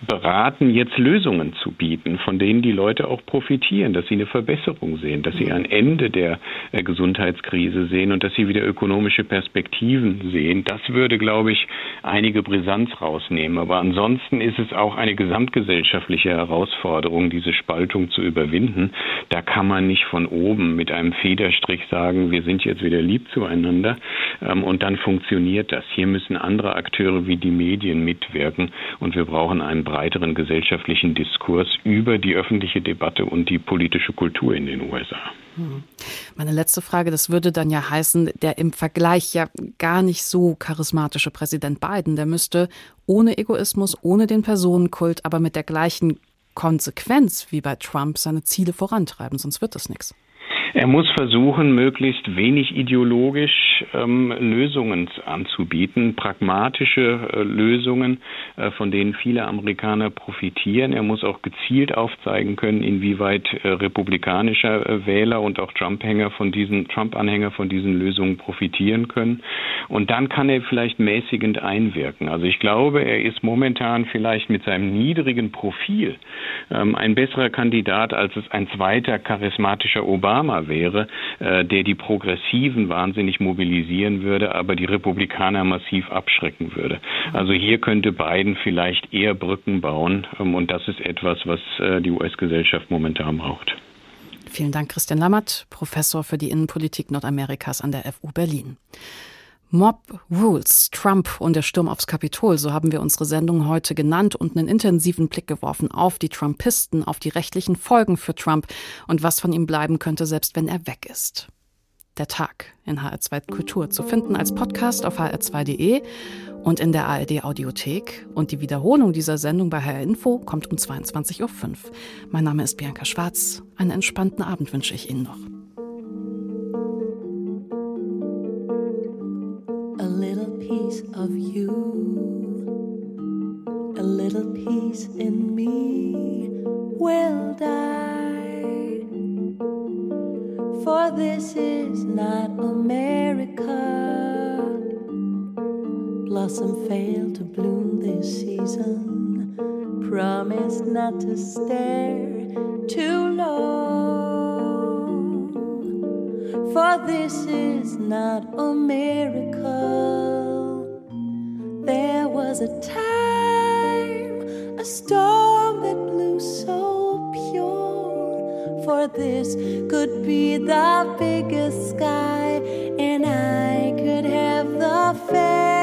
beraten, jetzt Lösungen zu bieten, von denen die Leute auch profitieren, dass sie eine Verbesserung sehen, dass sie ein Ende der äh, Gesundheitskrise sehen und dass sie wieder ökonomische Perspektiven sehen. Das würde, glaube ich, einige Brisanz rausnehmen. Aber ansonsten ist es auch eine gesamtgesellschaftliche Herausforderung, diese Spaltung zu überwinden. Da kann man nicht von oben mit einem Federstrich sagen, wir sind jetzt wieder lieb zueinander ähm, und dann funktioniert das. Hier müssen andere Akteure wie die Medien mitwirken und wir brauchen einen breiteren gesellschaftlichen Diskurs über die öffentliche Debatte und die politische Kultur in den USA. Hm. Meine letzte Frage, das würde dann ja heißen, der im Vergleich ja gar nicht so charismatische Präsident Biden, der müsste ohne Egoismus, ohne den Personenkult, aber mit der gleichen Konsequenz wie bei Trump seine Ziele vorantreiben, sonst wird das nichts. Er muss versuchen, möglichst wenig ideologisch ähm, Lösungen anzubieten, pragmatische äh, Lösungen, äh, von denen viele Amerikaner profitieren. Er muss auch gezielt aufzeigen können, inwieweit äh, republikanischer äh, Wähler und auch Trump-Anhänger von diesen Trump-Anhänger von diesen Lösungen profitieren können. Und dann kann er vielleicht mäßigend einwirken. Also ich glaube, er ist momentan vielleicht mit seinem niedrigen Profil ähm, ein besserer Kandidat, als es ein zweiter charismatischer Obama wäre, äh, der die Progressiven wahnsinnig mobilisieren würde, aber die Republikaner massiv abschrecken würde. Also hier könnte Biden vielleicht eher Brücken bauen ähm, und das ist etwas, was äh, die US-Gesellschaft momentan braucht. Vielen Dank, Christian Lammert, Professor für die Innenpolitik Nordamerikas an der FU Berlin. Mob Rules, Trump und der Sturm aufs Kapitol, so haben wir unsere Sendung heute genannt und einen intensiven Blick geworfen auf die Trumpisten, auf die rechtlichen Folgen für Trump und was von ihm bleiben könnte, selbst wenn er weg ist. Der Tag in HR2 Kultur zu finden als Podcast auf hr2.de und in der ARD Audiothek. Und die Wiederholung dieser Sendung bei HR Info kommt um 22.05 Uhr. Mein Name ist Bianca Schwarz. Einen entspannten Abend wünsche ich Ihnen noch. Piece of you, a little piece in me will die. For this is not America. Blossom failed to bloom this season. Promise not to stare too long. For this is not America. There was a time, a storm that blew so pure. For this could be the biggest sky, and I could have the fair.